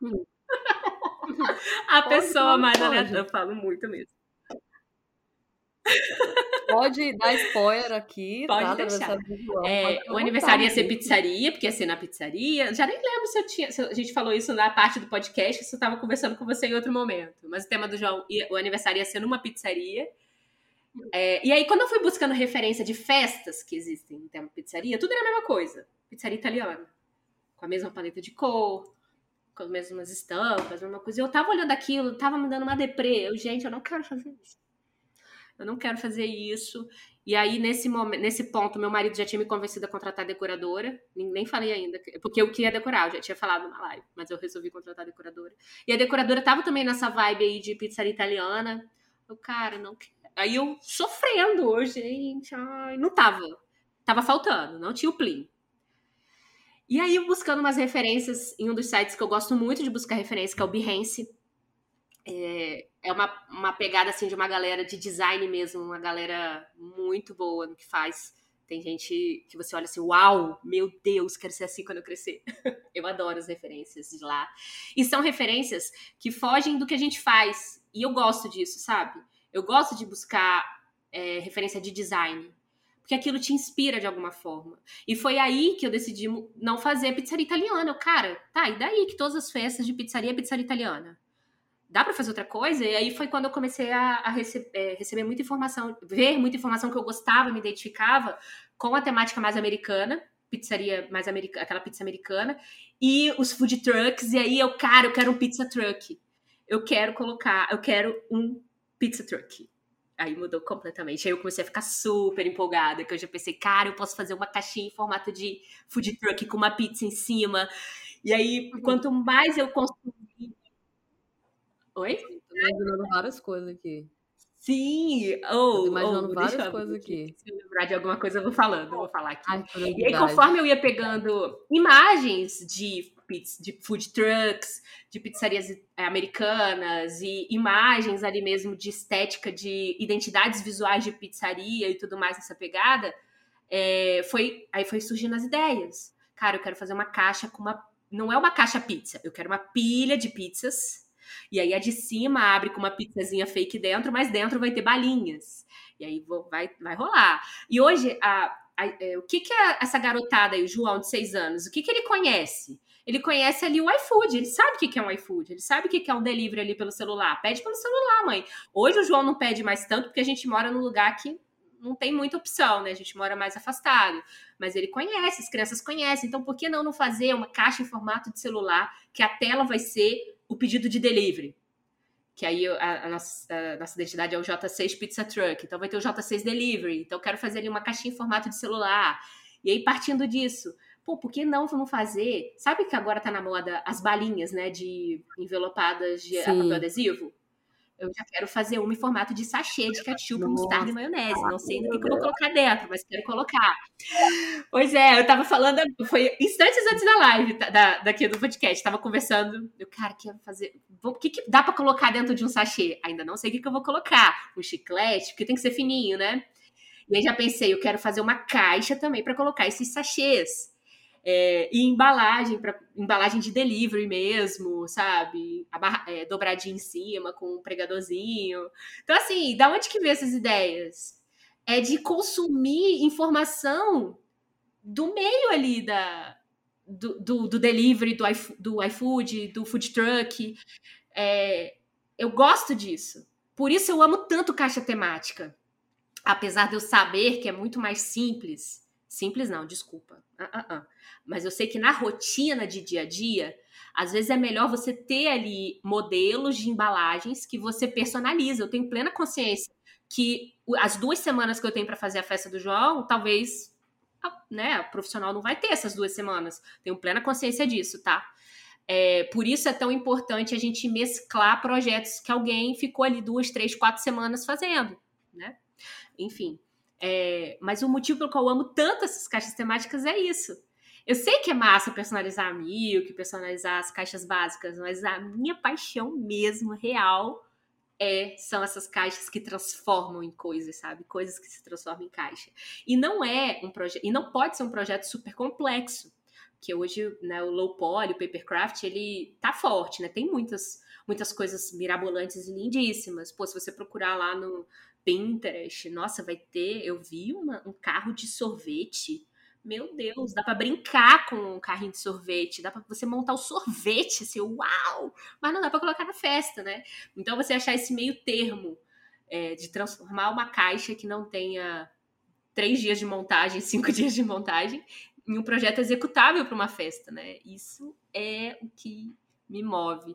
Hum. A pode, pessoa pode, mais aleatória. Eu falo muito mesmo. Pode dar spoiler aqui. Pode tá? deixar. É, o aniversário ia ser pizzaria, porque ia ser na pizzaria. Já nem lembro se, eu tinha, se a gente falou isso na parte do podcast, se eu estava conversando com você em outro momento. Mas o tema do João, o aniversário ia ser numa pizzaria. É, e aí, quando eu fui buscando referência de festas que existem no tema pizzaria, tudo era a mesma coisa. Pizzaria italiana. Com a mesma paleta de cor, com as mesmas estampas, a mesma coisa. E eu tava olhando aquilo, tava me dando uma deprê. Eu, gente, eu não quero fazer isso. Eu não quero fazer isso. E aí, nesse momento, nesse ponto, meu marido já tinha me convencido a contratar decoradora. Nem falei ainda, porque eu queria decorar, eu já tinha falado na live, mas eu resolvi contratar decoradora. E a decoradora tava também nessa vibe aí de pizzaria italiana. Eu, cara, não quero Aí eu sofrendo hoje, gente, ai, não tava. Tava faltando, não tinha o Plim. E aí, buscando umas referências em um dos sites que eu gosto muito de buscar referência, que é o Behance. É, é uma, uma pegada assim de uma galera de design mesmo, uma galera muito boa no que faz. Tem gente que você olha assim, uau, meu Deus, quero ser assim quando eu crescer. eu adoro as referências de lá. E são referências que fogem do que a gente faz. E eu gosto disso, sabe? Eu gosto de buscar é, referência de design, porque aquilo te inspira de alguma forma. E foi aí que eu decidi não fazer pizzaria italiana. Eu, cara, tá, e daí que todas as festas de pizzaria é pizzaria italiana? Dá para fazer outra coisa? E aí foi quando eu comecei a, a rece é, receber muita informação, ver muita informação que eu gostava, me identificava com a temática mais americana, pizzaria mais americana, aquela pizza americana, e os food trucks. E aí eu, cara, eu quero um pizza truck. Eu quero colocar, eu quero um pizza truck. Aí mudou completamente. Aí eu comecei a ficar super empolgada, que eu já pensei, cara, eu posso fazer uma caixinha em formato de food truck com uma pizza em cima. E aí, quanto mais eu construí. Oi? Tô imaginando várias coisas aqui. Sim! Oh, imaginando oh, várias coisas aqui. Se eu lembrar de alguma coisa, eu vou falando, eu vou falar aqui. Ai, e aí, conforme eu ia pegando imagens de de food trucks, de pizzarias eh, americanas e imagens ali mesmo de estética, de identidades visuais de pizzaria e tudo mais nessa pegada, é, foi aí foi surgindo as ideias. Cara, eu quero fazer uma caixa com uma. Não é uma caixa pizza, eu quero uma pilha de pizzas. E aí a de cima abre com uma pizzazinha fake dentro, mas dentro vai ter balinhas. E aí vai, vai rolar. E hoje, a, a, é, o que, que é essa garotada aí, o João, de seis anos, o que, que ele conhece? ele conhece ali o iFood, ele sabe o que é um iFood, ele sabe o que é um delivery ali pelo celular. Pede pelo celular, mãe. Hoje o João não pede mais tanto porque a gente mora num lugar que não tem muita opção, né? A gente mora mais afastado. Mas ele conhece, as crianças conhecem. Então, por que não, não fazer uma caixa em formato de celular que a tela vai ser o pedido de delivery? Que aí a, a, nossa, a nossa identidade é o J6 Pizza Truck. Então, vai ter o J6 Delivery. Então, eu quero fazer ali uma caixinha em formato de celular. E aí, partindo disso, pô, por que não vamos fazer? Sabe que agora tá na moda as balinhas, né, de envelopadas de Sim. papel adesivo? Eu já quero fazer uma em formato de sachê de ketchup, mostarda e maionese. Não sei do que, que, eu vou colocar dentro, mas quero colocar. Pois é, eu tava falando, foi instantes antes da live, tá, da, daqui do podcast, tava conversando. Eu, cara, quero fazer. O que, que dá para colocar dentro de um sachê? Ainda não sei o que, que eu vou colocar. Um chiclete, porque tem que ser fininho, né? E aí já pensei, eu quero fazer uma caixa também para colocar esses sachês. É, e embalagem, para embalagem de delivery mesmo, sabe? Barra, é, dobradinha em cima, com um pregadorzinho. Então, assim, da onde que vem essas ideias? É de consumir informação do meio ali da, do, do, do delivery, do, do iFood, do food truck. É, eu gosto disso. Por isso eu amo tanto caixa temática. Apesar de eu saber que é muito mais simples. Simples não, desculpa. Uh, uh, uh. Mas eu sei que na rotina de dia a dia, às vezes é melhor você ter ali modelos de embalagens que você personaliza. Eu tenho plena consciência que as duas semanas que eu tenho para fazer a festa do João, talvez né, a profissional não vai ter essas duas semanas. Tenho plena consciência disso, tá? É, por isso é tão importante a gente mesclar projetos que alguém ficou ali duas, três, quatro semanas fazendo, né? Enfim. É, mas o motivo pelo qual eu amo tanto essas caixas temáticas é isso. Eu sei que é massa personalizar a Milk, personalizar as caixas básicas, mas a minha paixão mesmo, real, é são essas caixas que transformam em coisas, sabe? Coisas que se transformam em caixa. E não é um projeto, e não pode ser um projeto super complexo, que hoje, né, o low poly, o papercraft, ele tá forte, né? Tem muitas muitas coisas mirabolantes e lindíssimas. Pô, se você procurar lá no Pinterest, nossa, vai ter, eu vi uma, um carro de sorvete meu Deus, dá para brincar com um carrinho de sorvete, dá para você montar o sorvete, assim, uau! Mas não dá para colocar na festa, né? Então você achar esse meio termo é, de transformar uma caixa que não tenha três dias de montagem, cinco dias de montagem, em um projeto executável para uma festa, né? Isso é o que me move.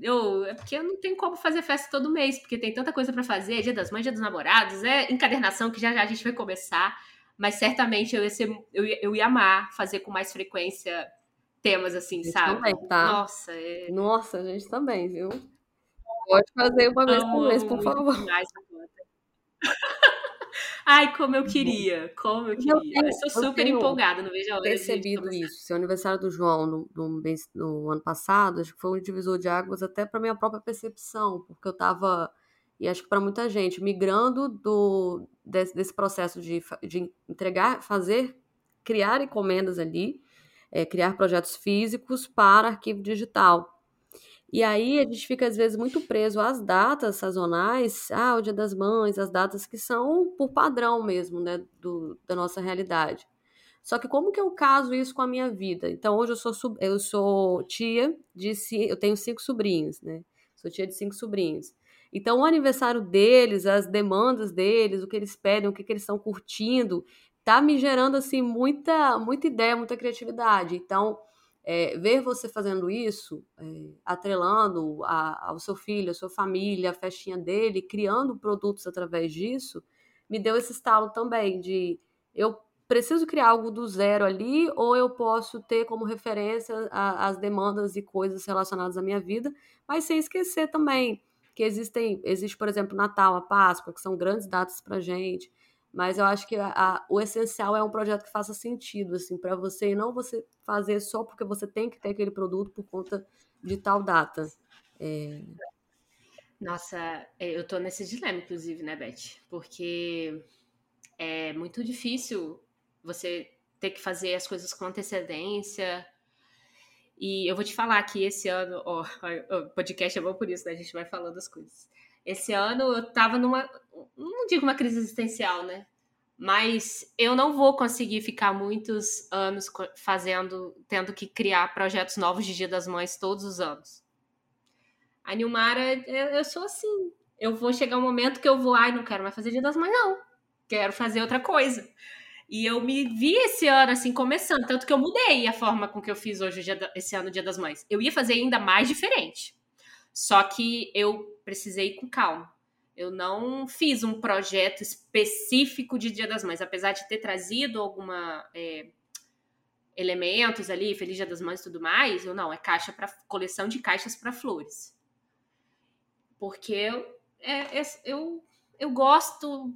Eu, é porque eu não tenho como fazer festa todo mês, porque tem tanta coisa para fazer, dia das mães, dia dos namorados, é encadernação que já já a gente vai começar mas certamente eu ia, ser, eu, ia, eu ia amar fazer com mais frequência temas assim, sabe? Também, tá? Nossa, é... Nossa, a gente também, viu? Pode fazer uma vez por mês, por favor. Ai, como eu queria, como eu queria. Eu, tenho, eu sou super eu empolgada, não vejo a hora percebido isso. Seu aniversário do João no, no, no, ano passado, acho que foi um divisor de águas até para minha própria percepção, porque eu estava e acho que para muita gente, migrando do, desse, desse processo de, de entregar, fazer, criar encomendas ali, é, criar projetos físicos para arquivo digital. E aí a gente fica, às vezes, muito preso às datas sazonais, ah, o Dia das Mães, as datas que são por padrão mesmo, né, do, da nossa realidade. Só que como que eu caso isso com a minha vida? Então, hoje eu sou, eu sou tia de... Eu tenho cinco sobrinhos, né? Sou tia de cinco sobrinhos. Então, o aniversário deles, as demandas deles, o que eles pedem, o que, que eles estão curtindo, tá me gerando assim muita, muita ideia, muita criatividade. Então, é, ver você fazendo isso, é, atrelando a, ao seu filho, a sua família, a festinha dele, criando produtos através disso, me deu esse estalo também de eu preciso criar algo do zero ali, ou eu posso ter como referência a, as demandas e coisas relacionadas à minha vida, mas sem esquecer também que existem, existe, por exemplo, Natal, a Páscoa, que são grandes datas para gente, mas eu acho que a, a, o essencial é um projeto que faça sentido, assim, para você, e não você fazer só porque você tem que ter aquele produto por conta de tal data. É... Nossa, é, eu tô nesse dilema, inclusive, né, Beth? Porque é muito difícil você ter que fazer as coisas com antecedência, e eu vou te falar que esse ano, ó, o podcast é bom por isso, né? A gente vai falando as coisas. Esse ano eu tava numa, não digo uma crise existencial, né? Mas eu não vou conseguir ficar muitos anos fazendo, tendo que criar projetos novos de Dia das Mães todos os anos. A Nilmara, eu sou assim. Eu vou chegar um momento que eu vou, ai, não quero mais fazer Dia das Mães, não. Quero fazer outra coisa. E eu me vi esse ano, assim, começando. Tanto que eu mudei a forma com que eu fiz hoje, esse ano, Dia das Mães. Eu ia fazer ainda mais diferente. Só que eu precisei ir com calma. Eu não fiz um projeto específico de Dia das Mães, apesar de ter trazido alguma é, elementos ali, Feliz Dia das Mães e tudo mais. Eu não, é caixa para coleção de caixas para flores, porque eu, é, é, eu eu gosto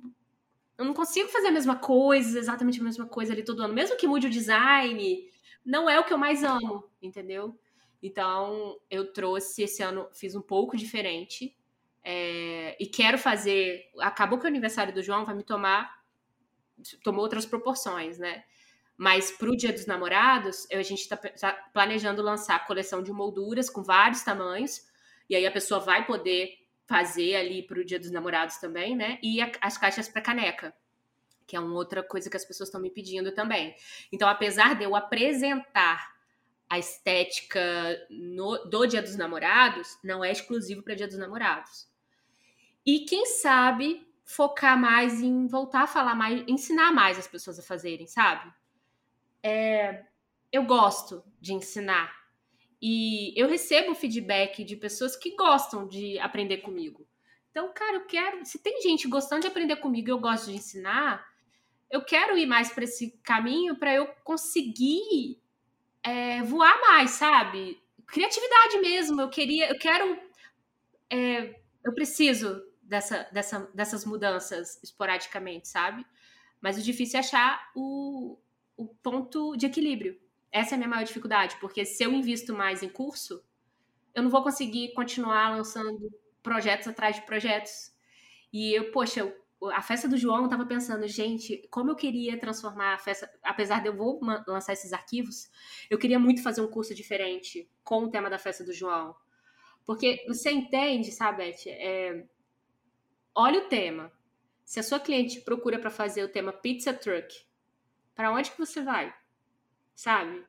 eu não consigo fazer a mesma coisa, exatamente a mesma coisa ali todo ano. Mesmo que mude o design, não é o que eu mais amo, entendeu? Então, eu trouxe esse ano, fiz um pouco diferente. É, e quero fazer. Acabou que o aniversário do João vai me tomar. Tomou outras proporções, né? Mas para o Dia dos Namorados, a gente está tá planejando lançar a coleção de molduras com vários tamanhos. E aí a pessoa vai poder fazer ali para o Dia dos Namorados também, né? E a, as caixas para caneca, que é uma outra coisa que as pessoas estão me pedindo também. Então, apesar de eu apresentar a estética no, do Dia dos Namorados, não é exclusivo para Dia dos Namorados. E quem sabe focar mais em voltar a falar mais, ensinar mais as pessoas a fazerem, sabe? é, eu gosto de ensinar. E eu recebo feedback de pessoas que gostam de aprender comigo. Então, cara, eu quero. Se tem gente gostando de aprender comigo e eu gosto de ensinar, eu quero ir mais para esse caminho para eu conseguir é, voar mais, sabe? Criatividade mesmo. Eu queria, eu quero. É, eu preciso dessa, dessa, dessas mudanças esporadicamente, sabe? Mas o difícil é achar o, o ponto de equilíbrio. Essa é a minha maior dificuldade, porque se eu invisto mais em curso, eu não vou conseguir continuar lançando projetos atrás de projetos. E eu, poxa, eu, a festa do João, eu tava pensando, gente, como eu queria transformar a festa, apesar de eu vou lançar esses arquivos, eu queria muito fazer um curso diferente com o tema da festa do João. Porque você entende, sabe, Beth? É, olha o tema. Se a sua cliente procura para fazer o tema pizza truck, para onde que você vai? Sabe?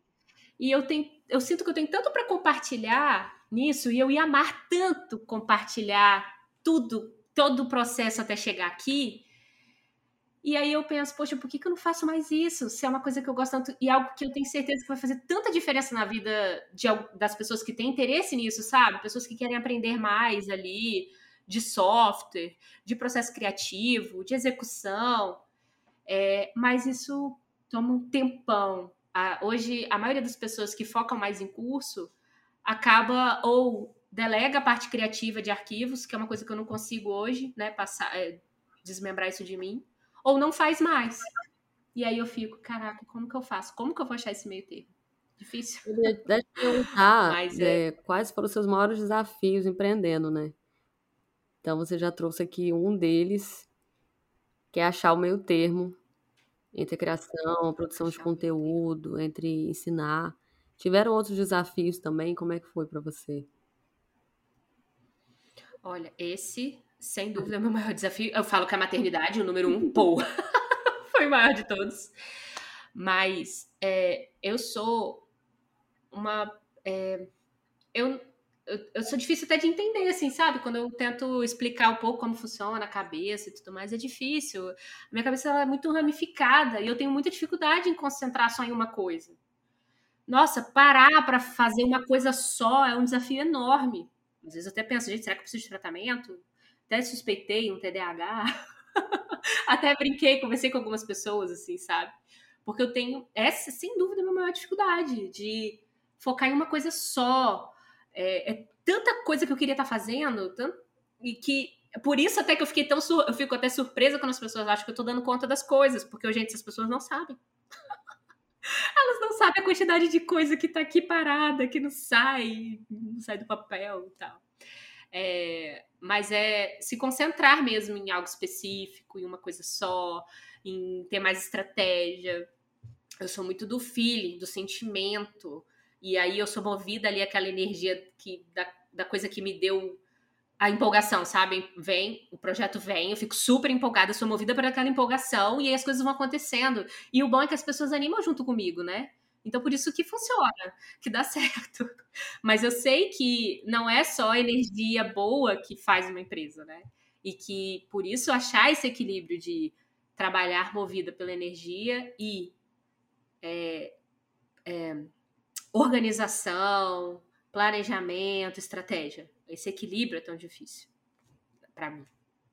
E eu tenho, eu sinto que eu tenho tanto para compartilhar nisso e eu ia amar tanto compartilhar tudo, todo o processo até chegar aqui. E aí eu penso, poxa, por que, que eu não faço mais isso? Se é uma coisa que eu gosto tanto e algo que eu tenho certeza que vai fazer tanta diferença na vida de, das pessoas que têm interesse nisso, sabe? Pessoas que querem aprender mais ali de software, de processo criativo, de execução. É, mas isso toma um tempão. hoje, a maioria das pessoas que focam mais em curso acaba ou delega a parte criativa de arquivos, que é uma coisa que eu não consigo hoje, né, passar, é, desmembrar isso de mim, ou não faz mais. E aí eu fico, caraca, como que eu faço? Como que eu vou achar esse meio termo? Difícil. Deixa eu perguntar Mas, é... É, quais foram os seus maiores desafios empreendendo, né? Então você já trouxe aqui um deles, que é achar o meio termo entre a criação, a produção de conteúdo, entre ensinar. Tiveram outros desafios também? Como é que foi para você? Olha, esse, sem dúvida, é o meu maior desafio. Eu falo que a maternidade, o número um, pô, foi o maior de todos. Mas é, eu sou uma. É, eu eu, eu, sou difícil até de entender, assim, sabe? Quando eu tento explicar um pouco como funciona a cabeça e tudo mais, é difícil. A minha cabeça é muito ramificada e eu tenho muita dificuldade em concentrar só em uma coisa. Nossa, parar para fazer uma coisa só é um desafio enorme. Às vezes eu até penso, gente, será que eu preciso de tratamento? Até suspeitei um TDAH. até brinquei, conversei com algumas pessoas, assim, sabe? Porque eu tenho, essa, sem dúvida, é a minha maior dificuldade de focar em uma coisa só é, é tanta coisa que eu queria estar tá fazendo, tanto, e que por isso até que eu fiquei tão sur... eu fico até surpresa quando as pessoas acham que eu tô dando conta das coisas, porque gente, essas pessoas não sabem. Elas não sabem a quantidade de coisa que tá aqui parada, que não sai, não sai do papel e tal. É, mas é se concentrar mesmo em algo específico, em uma coisa só, em ter mais estratégia. Eu sou muito do feeling, do sentimento. E aí eu sou movida ali aquela energia que da, da coisa que me deu a empolgação, sabe? Vem, o projeto vem, eu fico super empolgada, sou movida por aquela empolgação e aí as coisas vão acontecendo. E o bom é que as pessoas animam junto comigo, né? Então por isso que funciona, que dá certo. Mas eu sei que não é só energia boa que faz uma empresa, né? E que por isso achar esse equilíbrio de trabalhar movida pela energia e é, é, organização, planejamento, estratégia. Esse equilíbrio é tão difícil para mim,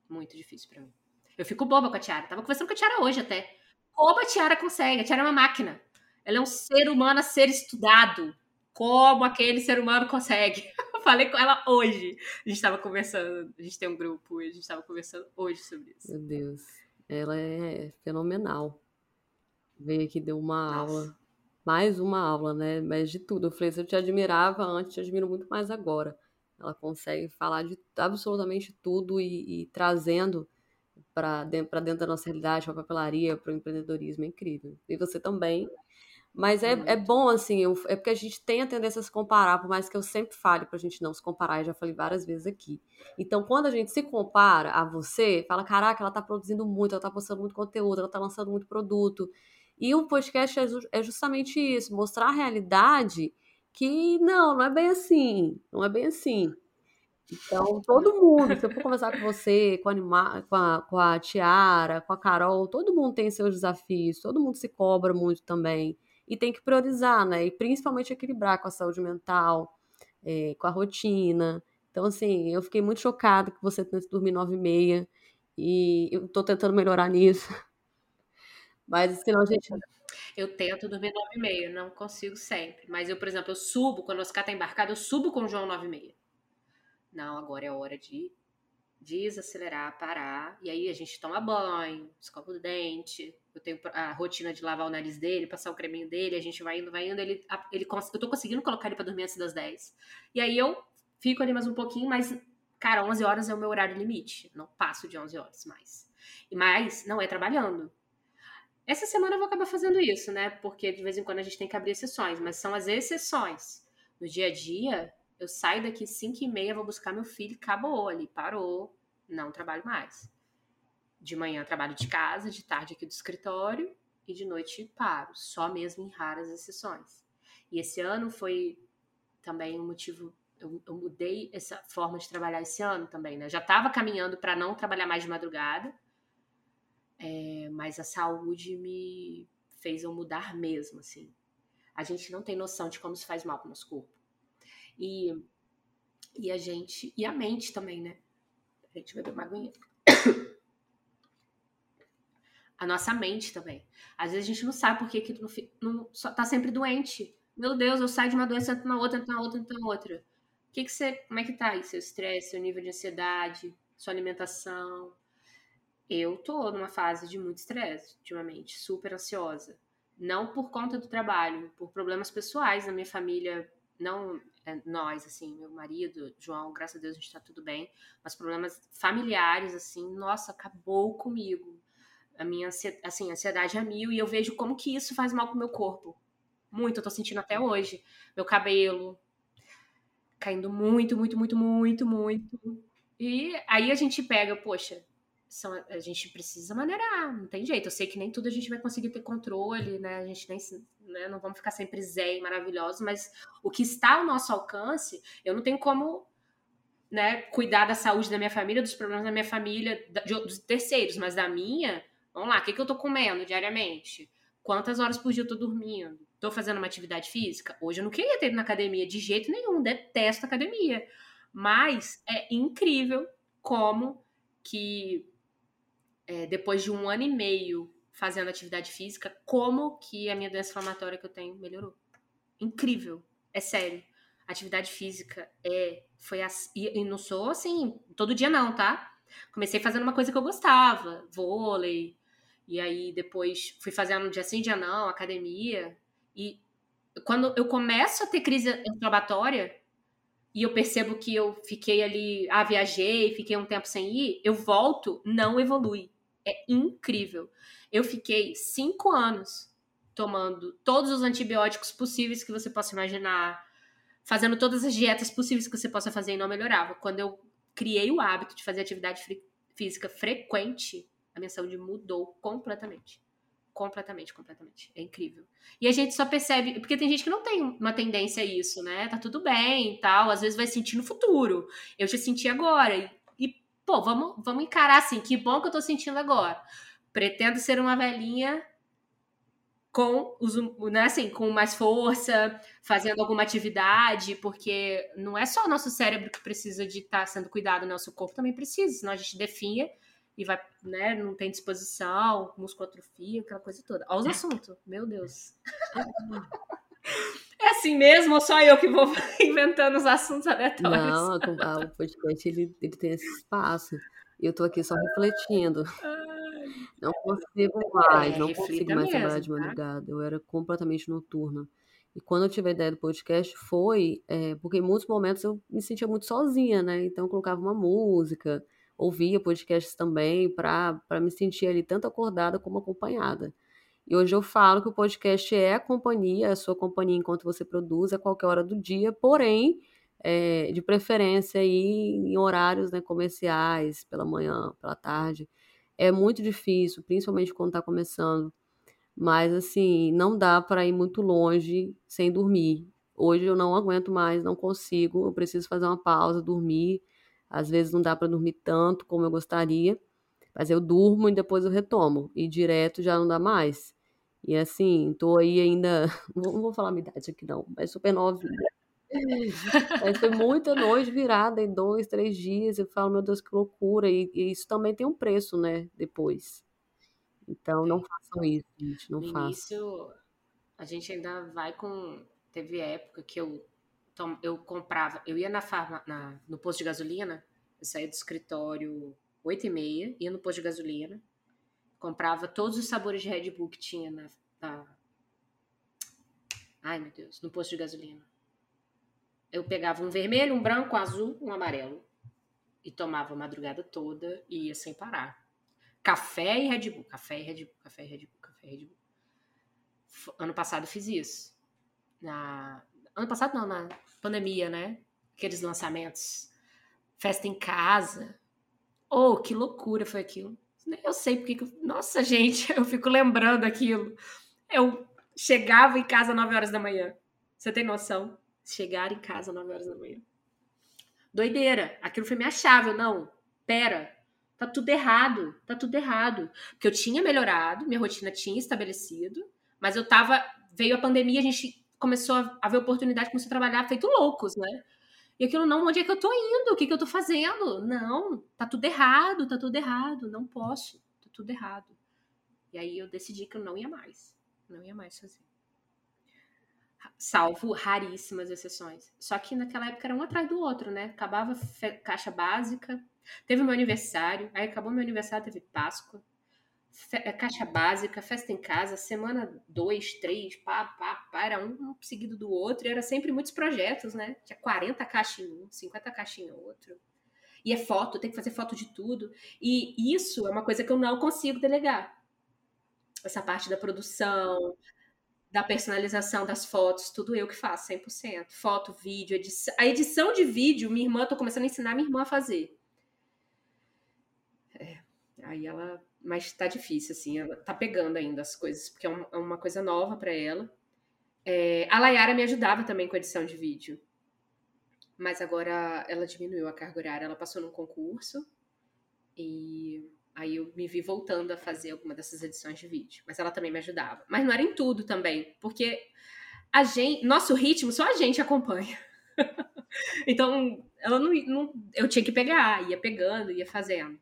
muito difícil para mim. Eu fico boba com a Tiara. Tava conversando com a Tiara hoje até. Como a Tiara consegue? A Tiara é uma máquina. Ela é um ser humano a ser estudado. Como aquele ser humano consegue? Falei com ela hoje. A gente estava conversando. A gente tem um grupo e a gente estava conversando hoje sobre isso. Meu Deus. Ela é fenomenal. Veio aqui, deu uma Nossa. aula mais uma aula, né? Mas de tudo. Eu falei, se eu te admirava antes, te admiro muito mais agora. Ela consegue falar de absolutamente tudo e, e trazendo para dentro, dentro da nossa realidade, para a papelaria, para o empreendedorismo, é incrível. E você também. Mas é, é bom, assim, eu, é porque a gente tem a tendência a se comparar, por mais que eu sempre fale pra gente não se comparar, eu já falei várias vezes aqui. Então, quando a gente se compara a você, fala, caraca, ela tá produzindo muito, ela tá postando muito conteúdo, ela tá lançando muito produto. E o podcast é, é justamente isso, mostrar a realidade que não, não é bem assim, não é bem assim. Então, todo mundo, se eu for conversar com você, com a, Anima, com, a, com a Tiara, com a Carol, todo mundo tem seus desafios, todo mundo se cobra muito também e tem que priorizar, né? E principalmente equilibrar com a saúde mental, é, com a rotina. Então, assim, eu fiquei muito chocada que você tenha dormir nove e meia e eu tô tentando melhorar nisso. Mas senão a gente. Eu tento dormir nove e meia, não consigo sempre. Mas eu, por exemplo, eu subo, quando o Oscar tá embarcado, eu subo com o João e meia. Não, agora é hora de desacelerar, parar. E aí a gente toma banho, escova o dente, eu tenho a rotina de lavar o nariz dele, passar o creminho dele, a gente vai indo, vai indo, ele, ele eu tô conseguindo colocar ele para dormir antes das 10. E aí eu fico ali mais um pouquinho, mas cara, 11 horas é o meu horário limite, não passo de 11 horas mais. E mais, não é trabalhando. Essa semana eu vou acabar fazendo isso, né? Porque de vez em quando a gente tem que abrir exceções, mas são as exceções. No dia a dia, eu saio daqui 5 e meia, vou buscar meu filho, acabou ali, parou, não trabalho mais. De manhã trabalho de casa, de tarde aqui do escritório e de noite paro, só mesmo em raras exceções. E esse ano foi também um motivo. Eu, eu mudei essa forma de trabalhar esse ano também, né? Eu já estava caminhando para não trabalhar mais de madrugada, é, mas a saúde me fez eu mudar mesmo, assim. A gente não tem noção de como se faz mal para o nosso corpo. E, e a gente. E a mente também, né? A gente vai beber uma aguinha a nossa mente também. Às vezes a gente não sabe por que, que não, não só tá sempre doente. Meu Deus, eu saio de uma doença, entro na outra, entro na outra, entro na outra. Que, que você. Como é que tá aí? Seu estresse, seu nível de ansiedade, sua alimentação? Eu tô numa fase de muito estresse ultimamente, super ansiosa. Não por conta do trabalho, por problemas pessoais na minha família. Não é, nós, assim, meu marido, João, graças a Deus a gente tá tudo bem. Mas problemas familiares, assim, nossa, acabou comigo a minha assim, ansiedade a mil e eu vejo como que isso faz mal pro meu corpo. Muito, eu tô sentindo até hoje. Meu cabelo caindo muito, muito, muito, muito, muito. E aí a gente pega, poxa, são, a gente precisa maneirar, não tem jeito. Eu sei que nem tudo a gente vai conseguir ter controle, né? A gente nem né, não vamos ficar sempre zen, maravilhosos, mas o que está ao nosso alcance, eu não tenho como né, cuidar da saúde da minha família, dos problemas da minha família, de, dos terceiros, mas da minha, Vamos lá, o que, que eu tô comendo diariamente? Quantas horas por dia eu tô dormindo? Tô fazendo uma atividade física? Hoje eu não queria ter ido na academia de jeito nenhum, detesto academia. Mas é incrível como que é, depois de um ano e meio fazendo atividade física, como que a minha doença inflamatória que eu tenho melhorou. Incrível, é sério. Atividade física é foi assim, e não sou assim todo dia não, tá? Comecei fazendo uma coisa que eu gostava, vôlei, e aí depois fui fazendo dia sim, dia não, academia. E quando eu começo a ter crise inflamatória e eu percebo que eu fiquei ali, ah, viajei, fiquei um tempo sem ir, eu volto, não evolui. É incrível. Eu fiquei cinco anos tomando todos os antibióticos possíveis que você possa imaginar, fazendo todas as dietas possíveis que você possa fazer e não melhorava. Quando eu criei o hábito de fazer atividade física frequente, a minha saúde mudou completamente. Completamente, completamente. É incrível. E a gente só percebe, porque tem gente que não tem uma tendência a isso, né? Tá tudo bem e tal, às vezes vai sentir no futuro. Eu já senti agora. Pô, vamos, vamos encarar assim, que bom que eu tô sentindo agora. Pretendo ser uma velhinha com os, né, assim, com mais força, fazendo alguma atividade, porque não é só o nosso cérebro que precisa de estar tá sendo cuidado, o nosso corpo também precisa, senão a gente definha e vai, né, não tem disposição, musculatrofia, aquela coisa toda. Olha os assuntos, meu Deus. É assim mesmo ou só eu que vou inventando os assuntos aleatórios? Não, a, o podcast ele, ele tem esse espaço. E eu tô aqui só refletindo. Não consigo mais, é, não consigo mais mesmo, trabalhar de tá? madrugada. Tá? Eu era completamente noturna. E quando eu tive a ideia do podcast foi é, porque em muitos momentos eu me sentia muito sozinha, né? Então eu colocava uma música, ouvia podcasts também para me sentir ali tanto acordada como acompanhada. E hoje eu falo que o podcast é a companhia, a sua companhia enquanto você produz a qualquer hora do dia, porém, é, de preferência aí em horários né, comerciais, pela manhã, pela tarde. É muito difícil, principalmente quando está começando. Mas, assim, não dá para ir muito longe sem dormir. Hoje eu não aguento mais, não consigo. Eu preciso fazer uma pausa, dormir. Às vezes não dá para dormir tanto como eu gostaria. Mas eu durmo e depois eu retomo. E direto já não dá mais. E assim, tô aí ainda. Não vou falar minha idade aqui, não, mas super novinha. Mas foi muita noite virada em dois, três dias. Eu falo, meu Deus, que loucura. E, e isso também tem um preço, né? Depois. Então, não façam isso, gente. Não no façam. Início, a gente ainda vai com. Teve época que eu, eu comprava. Eu ia na farma, na, no posto de gasolina. Eu saía do escritório 8 e meia, ia no posto de gasolina Comprava todos os sabores de Red Bull que tinha na, na... Ai, meu Deus, no posto de gasolina. Eu pegava um vermelho, um branco, um azul, um amarelo. E tomava a madrugada toda e ia sem parar. Café e Red Bull, café e Red Bull, café e Red Bull, café e Red Bull. Ano passado fiz isso. Na... Ano passado não, na pandemia, né? Aqueles lançamentos. Festa em casa. Oh, que loucura foi aquilo. Eu sei porque. Nossa, gente, eu fico lembrando aquilo. Eu chegava em casa às 9 horas da manhã. Você tem noção? Chegar em casa às 9 horas da manhã. Doideira. Aquilo foi minha chave. Não, pera. Tá tudo errado. Tá tudo errado. Porque eu tinha melhorado, minha rotina tinha estabelecido, mas eu tava. Veio a pandemia, a gente começou a ver oportunidade, começou a trabalhar feito loucos, né? E aquilo, não, onde é que eu tô indo? O que, que eu tô fazendo? Não, tá tudo errado, tá tudo errado, não posso, tá tudo errado. E aí eu decidi que eu não ia mais, não ia mais fazer. Salvo raríssimas exceções. Só que naquela época era um atrás do outro, né? Acabava caixa básica, teve meu aniversário, aí acabou meu aniversário, teve Páscoa, caixa básica, festa em casa, semana dois, três, pá, pá, pá, era um, um seguido do outro, e era sempre muitos projetos, né? Tinha 40 caixas em um, 50 caixas em outro. E é foto, tem que fazer foto de tudo. E isso é uma coisa que eu não consigo delegar. Essa parte da produção, da personalização das fotos, tudo eu que faço, 100%. Foto, vídeo, edição. A edição de vídeo, minha irmã, tô começando a ensinar minha irmã a fazer. É, aí ela mas tá difícil, assim, ela tá pegando ainda as coisas, porque é, é uma coisa nova para ela. É, a Layara me ajudava também com a edição de vídeo, mas agora ela diminuiu a carga horária, ela passou num concurso e aí eu me vi voltando a fazer alguma dessas edições de vídeo, mas ela também me ajudava. Mas não era em tudo também, porque a gente, nosso ritmo só a gente acompanha. então, ela não, não, eu tinha que pegar, ia pegando, ia fazendo.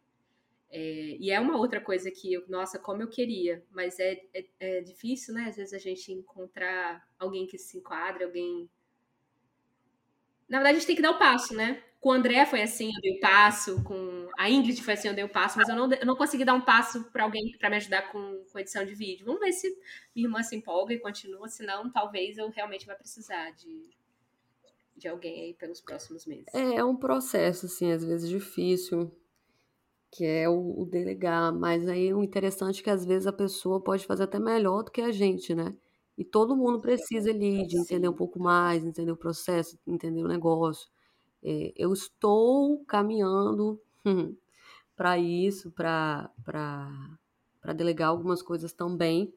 É, e é uma outra coisa que, nossa, como eu queria, mas é, é, é, difícil, né? Às vezes a gente encontrar alguém que se enquadre, alguém. Na verdade, a gente tem que dar o passo, né? Com o André foi assim, eu dei o passo, com a Ingrid foi assim, eu dei o passo, mas eu não, eu não consegui dar um passo para alguém para me ajudar com, com edição de vídeo. Vamos ver se minha irmã se empolga e continua, senão talvez eu realmente vá precisar de, de alguém aí pelos próximos meses. É, é um processo, assim, às vezes difícil que é o, o delegar. Mas aí o interessante é que às vezes a pessoa pode fazer até melhor do que a gente, né? E todo mundo precisa ali de entender um pouco mais, entender o processo, entender o negócio. É, eu estou caminhando para isso, para delegar algumas coisas também.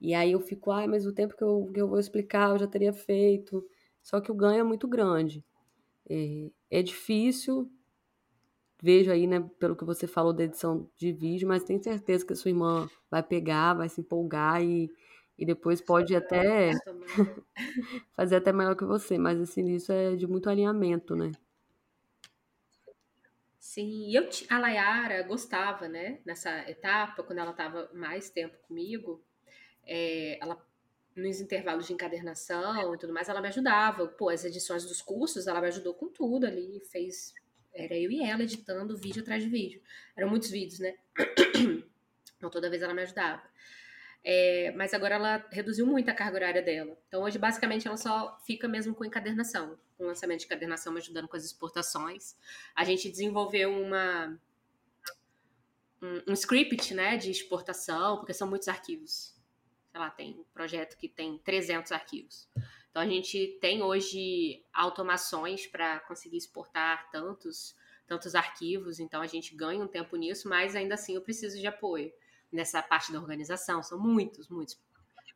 E aí eu fico, ai, mas o tempo que eu, que eu vou explicar eu já teria feito. Só que o ganho é muito grande. É, é difícil, vejo aí, né, pelo que você falou da edição de vídeo, mas tenho certeza que a sua irmã vai pegar, vai se empolgar e, e depois pode até fazer até melhor que você, mas assim, isso é de muito alinhamento, né? Sim, eu, a Layara gostava, né, nessa etapa, quando ela estava mais tempo comigo, é, ela nos intervalos de encadernação e tudo mais, ela me ajudava. Pô, as edições dos cursos, ela me ajudou com tudo ali, fez era eu e ela editando vídeo atrás de vídeo. Eram muitos vídeos, né? Então toda vez ela me ajudava. É, mas agora ela reduziu muito a carga horária dela. Então hoje, basicamente, ela só fica mesmo com encadernação, com lançamento de encadernação, me ajudando com as exportações. A gente desenvolveu uma, um, um script né, de exportação, porque são muitos arquivos. Sei lá, tem um projeto que tem 300 arquivos. Então a gente tem hoje automações para conseguir exportar tantos, tantos arquivos, então a gente ganha um tempo nisso, mas ainda assim eu preciso de apoio nessa parte da organização. São muitos, muitos.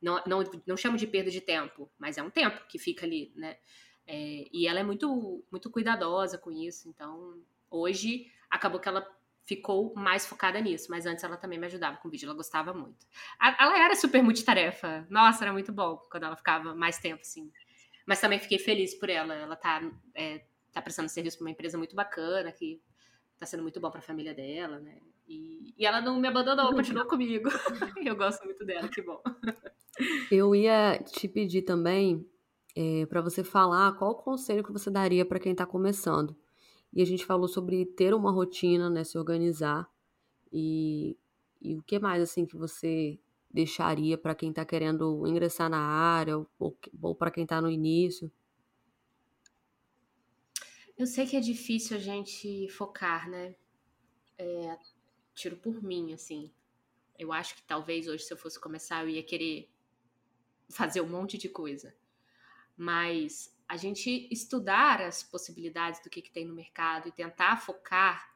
Não, não, não chamo de perda de tempo, mas é um tempo que fica ali, né? É, e ela é muito, muito cuidadosa com isso. Então, hoje acabou que ela ficou mais focada nisso, mas antes ela também me ajudava com vídeo, ela gostava muito. Ela era super multitarefa, nossa, era muito bom quando ela ficava mais tempo, assim. Mas também fiquei feliz por ela, ela tá, é, tá prestando serviço para uma empresa muito bacana, que tá sendo muito bom para a família dela, né? E, e, ela não me abandonou, continuou comigo. Eu gosto muito dela, que bom. Eu ia te pedir também é, para você falar qual o conselho que você daria para quem está começando. E a gente falou sobre ter uma rotina, né, se organizar. E, e o que mais assim que você deixaria para quem está querendo ingressar na área ou, ou para quem está no início? Eu sei que é difícil a gente focar, né? É, tiro por mim, assim. Eu acho que talvez hoje, se eu fosse começar, eu ia querer fazer um monte de coisa. Mas a gente estudar as possibilidades do que, que tem no mercado e tentar focar,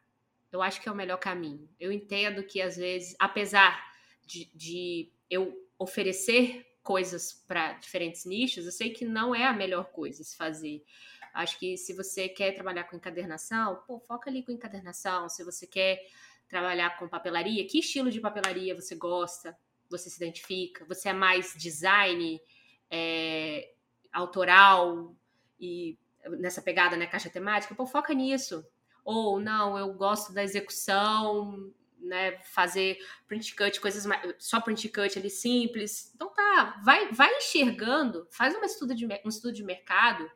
eu acho que é o melhor caminho. Eu entendo que às vezes, apesar de, de eu oferecer coisas para diferentes nichos, eu sei que não é a melhor coisa se fazer. Acho que se você quer trabalhar com encadernação, pô, foca ali com encadernação. Se você quer trabalhar com papelaria, que estilo de papelaria você gosta, você se identifica? Você é mais design, é, autoral, e nessa pegada, né, caixa temática, pô, foca nisso. Ou não, eu gosto da execução, né, fazer print cut, coisas mais, só print cut ali simples. Então tá, vai, vai enxergando, faz uma estudo de, um estudo de mercado,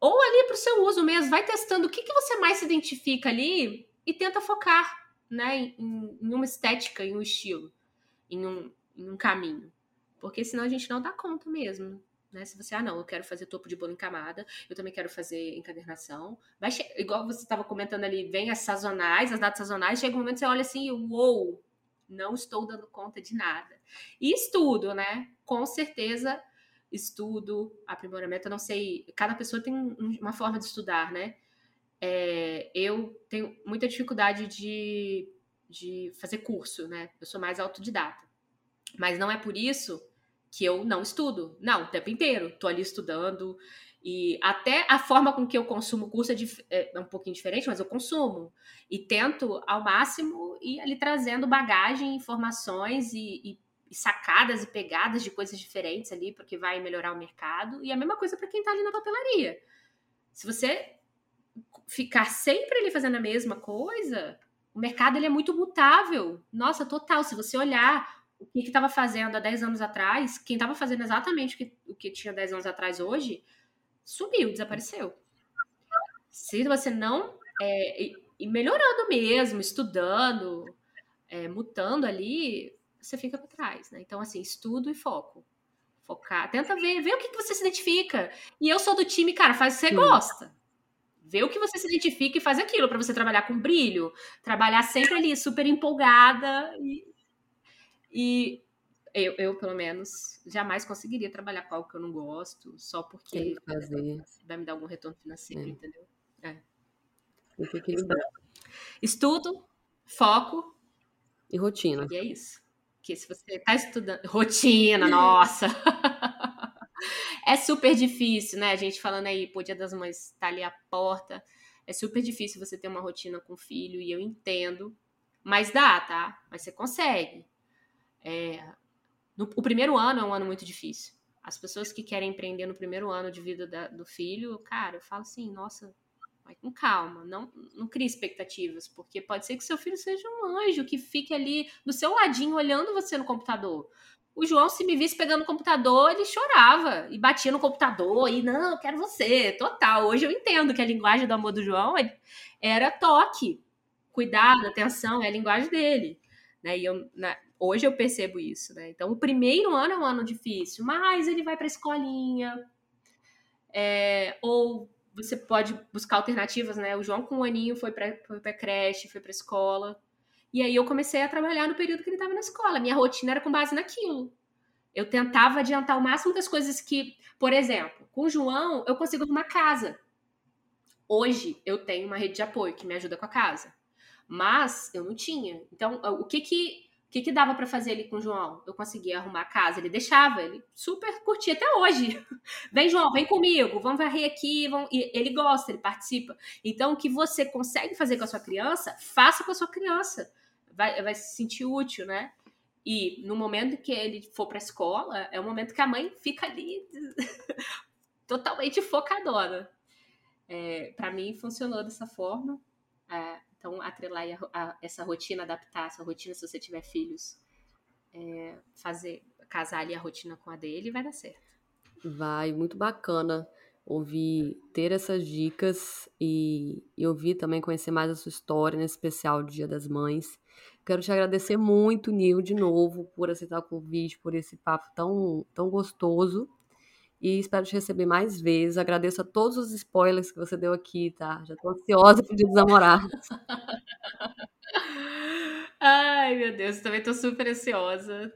ou ali para o seu uso mesmo, vai testando o que, que você mais se identifica ali e tenta focar, né, em, em uma estética, em um estilo, em um, em um caminho. Porque senão a gente não dá conta mesmo. Né? Se você, ah, não, eu quero fazer topo de bolo em camada, eu também quero fazer encadernação. Vai igual você estava comentando ali, vem as sazonais, as datas sazonais, chega um momento que você olha assim, uou, não estou dando conta de nada. E estudo, né? Com certeza, estudo, aprimoramento, eu não sei, cada pessoa tem uma forma de estudar, né? É, eu tenho muita dificuldade de, de fazer curso, né? Eu sou mais autodidata. Mas não é por isso que eu não estudo. Não, o tempo inteiro. Tô ali estudando. E até a forma com que eu consumo o curso é, é, um pouquinho diferente, mas eu consumo. E tento, ao máximo, ir ali trazendo bagagem, informações e, e, e sacadas e pegadas de coisas diferentes ali, porque vai melhorar o mercado. E a mesma coisa para quem tá ali na papelaria. Se você ficar sempre ali fazendo a mesma coisa, o mercado ele é muito mutável. Nossa, total. Se você olhar o que estava fazendo há 10 anos atrás, quem estava fazendo exatamente o que, o que tinha 10 anos atrás hoje, sumiu, desapareceu. Se você não. É, e, e melhorando mesmo, estudando, é, mutando ali, você fica para trás, né? Então, assim, estudo e foco. Focar, tenta ver, ver o que, que você se identifica. E eu sou do time, cara, faz o que você Sim. gosta. Vê o que você se identifica e faz aquilo para você trabalhar com brilho, trabalhar sempre ali super empolgada e e eu, eu, pelo menos, jamais conseguiria trabalhar com algo que eu não gosto, só porque vai me dar algum retorno financeiro, é. entendeu? É. Estudo, foco. E rotina. E é isso. Porque se você está estudando. Rotina, nossa! é super difícil, né? A gente falando aí, pô, Dia das Mães tá ali à porta. É super difícil você ter uma rotina com o filho, e eu entendo. Mas dá, tá? Mas você consegue. É, no, o primeiro ano é um ano muito difícil. As pessoas que querem empreender no primeiro ano de vida da, do filho, cara, eu falo assim, nossa, vai com calma, não, não crie expectativas, porque pode ser que seu filho seja um anjo que fique ali do seu ladinho olhando você no computador. O João, se me visse pegando o computador, ele chorava e batia no computador e não, eu quero você, total. Hoje eu entendo que a linguagem do amor do João era toque, cuidado, atenção, é a linguagem dele. Né? E eu, na, Hoje eu percebo isso, né? Então, o primeiro ano é um ano difícil, mas ele vai para a escolinha, é, ou você pode buscar alternativas, né? O João com um aninho foi para foi creche, foi para escola, E aí eu comecei a trabalhar no período que ele estava na escola. Minha rotina era com base naquilo. Eu tentava adiantar o máximo das coisas que, por exemplo, com o João, eu consigo arrumar casa. Hoje eu tenho uma rede de apoio que me ajuda com a casa. Mas eu não tinha. Então, o que que o que, que dava para fazer ali com o João? Eu conseguia arrumar a casa, ele deixava, ele super curtia até hoje. Vem, João, vem comigo, vamos varrer aqui. Vamos... E ele gosta, ele participa. Então, o que você consegue fazer com a sua criança, faça com a sua criança. Vai, vai se sentir útil, né? E no momento que ele for para a escola, é o momento que a mãe fica ali totalmente focadona. É, para mim, funcionou dessa forma. É, então, atrelar a, a, essa rotina, adaptar essa rotina, se você tiver filhos, é, fazer, casar ali a rotina com a dele, vai dar certo. Vai, muito bacana ouvir, ter essas dicas e, e ouvir também, conhecer mais a sua história, nesse especial do Dia das Mães. Quero te agradecer muito, Nil, de novo, por aceitar o convite, por esse papo tão, tão gostoso e espero te receber mais vezes. Agradeço a todos os spoilers que você deu aqui, tá? Já tô ansiosa por Namorados. Ai, meu Deus, também tô super ansiosa.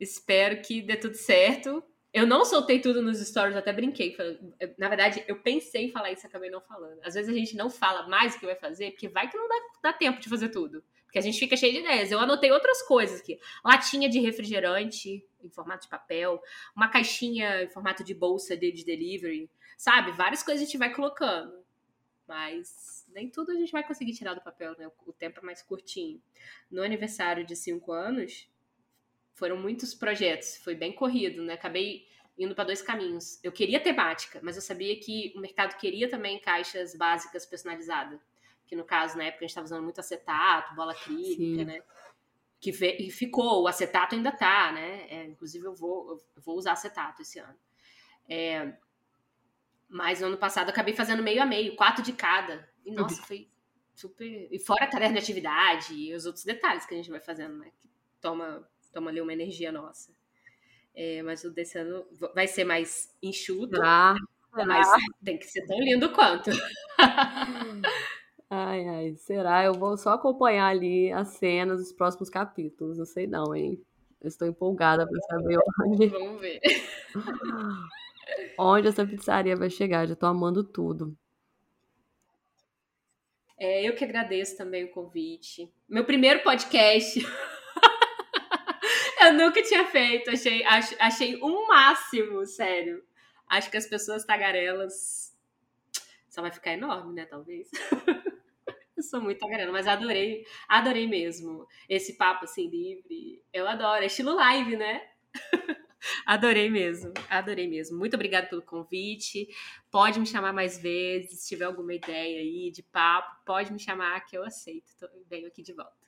Espero que dê tudo certo. Eu não soltei tudo nos stories, até brinquei. Na verdade, eu pensei em falar isso acabei não falando. Às vezes a gente não fala mais o que vai fazer, porque vai que não dá, dá tempo de fazer tudo. Porque a gente fica cheio de ideias. Eu anotei outras coisas aqui. Latinha de refrigerante em formato de papel, uma caixinha em formato de bolsa de, de delivery, sabe? Várias coisas a gente vai colocando. Mas nem tudo a gente vai conseguir tirar do papel, né? O tempo é mais curtinho. No aniversário de cinco anos, foram muitos projetos, foi bem corrido, né? Acabei indo para dois caminhos. Eu queria temática, mas eu sabia que o mercado queria também caixas básicas personalizadas que no caso, na época, a gente estava usando muito acetato, bola acrílica, Sim. né? Que e ficou, o acetato ainda tá, né? É, inclusive, eu vou, eu vou usar acetato esse ano. É, mas no ano passado eu acabei fazendo meio a meio, quatro de cada. E nossa, foi super. E fora a tarefa de atividade e os outros detalhes que a gente vai fazendo, né? Que toma, toma ali uma energia nossa. É, mas o desse ano vai ser mais enxuto. Ah, mas ah. tem que ser tão lindo quanto. Ai, ai, será? Eu vou só acompanhar ali as cenas dos próximos capítulos. Não sei não, hein? Eu estou empolgada para saber onde. Vamos ver. onde essa pizzaria vai chegar. Já estou amando tudo. É, eu que agradeço também o convite. Meu primeiro podcast. eu nunca tinha feito. Achei, achei um máximo, sério. Acho que as pessoas tagarelas só vai ficar enorme, né? Talvez. Sou muito tagarela, mas adorei, adorei mesmo esse papo assim livre. Eu adoro, é estilo live, né? adorei mesmo, adorei mesmo. Muito obrigada pelo convite. Pode me chamar mais vezes, se tiver alguma ideia aí de papo, pode me chamar que eu aceito. Tô, venho aqui de volta.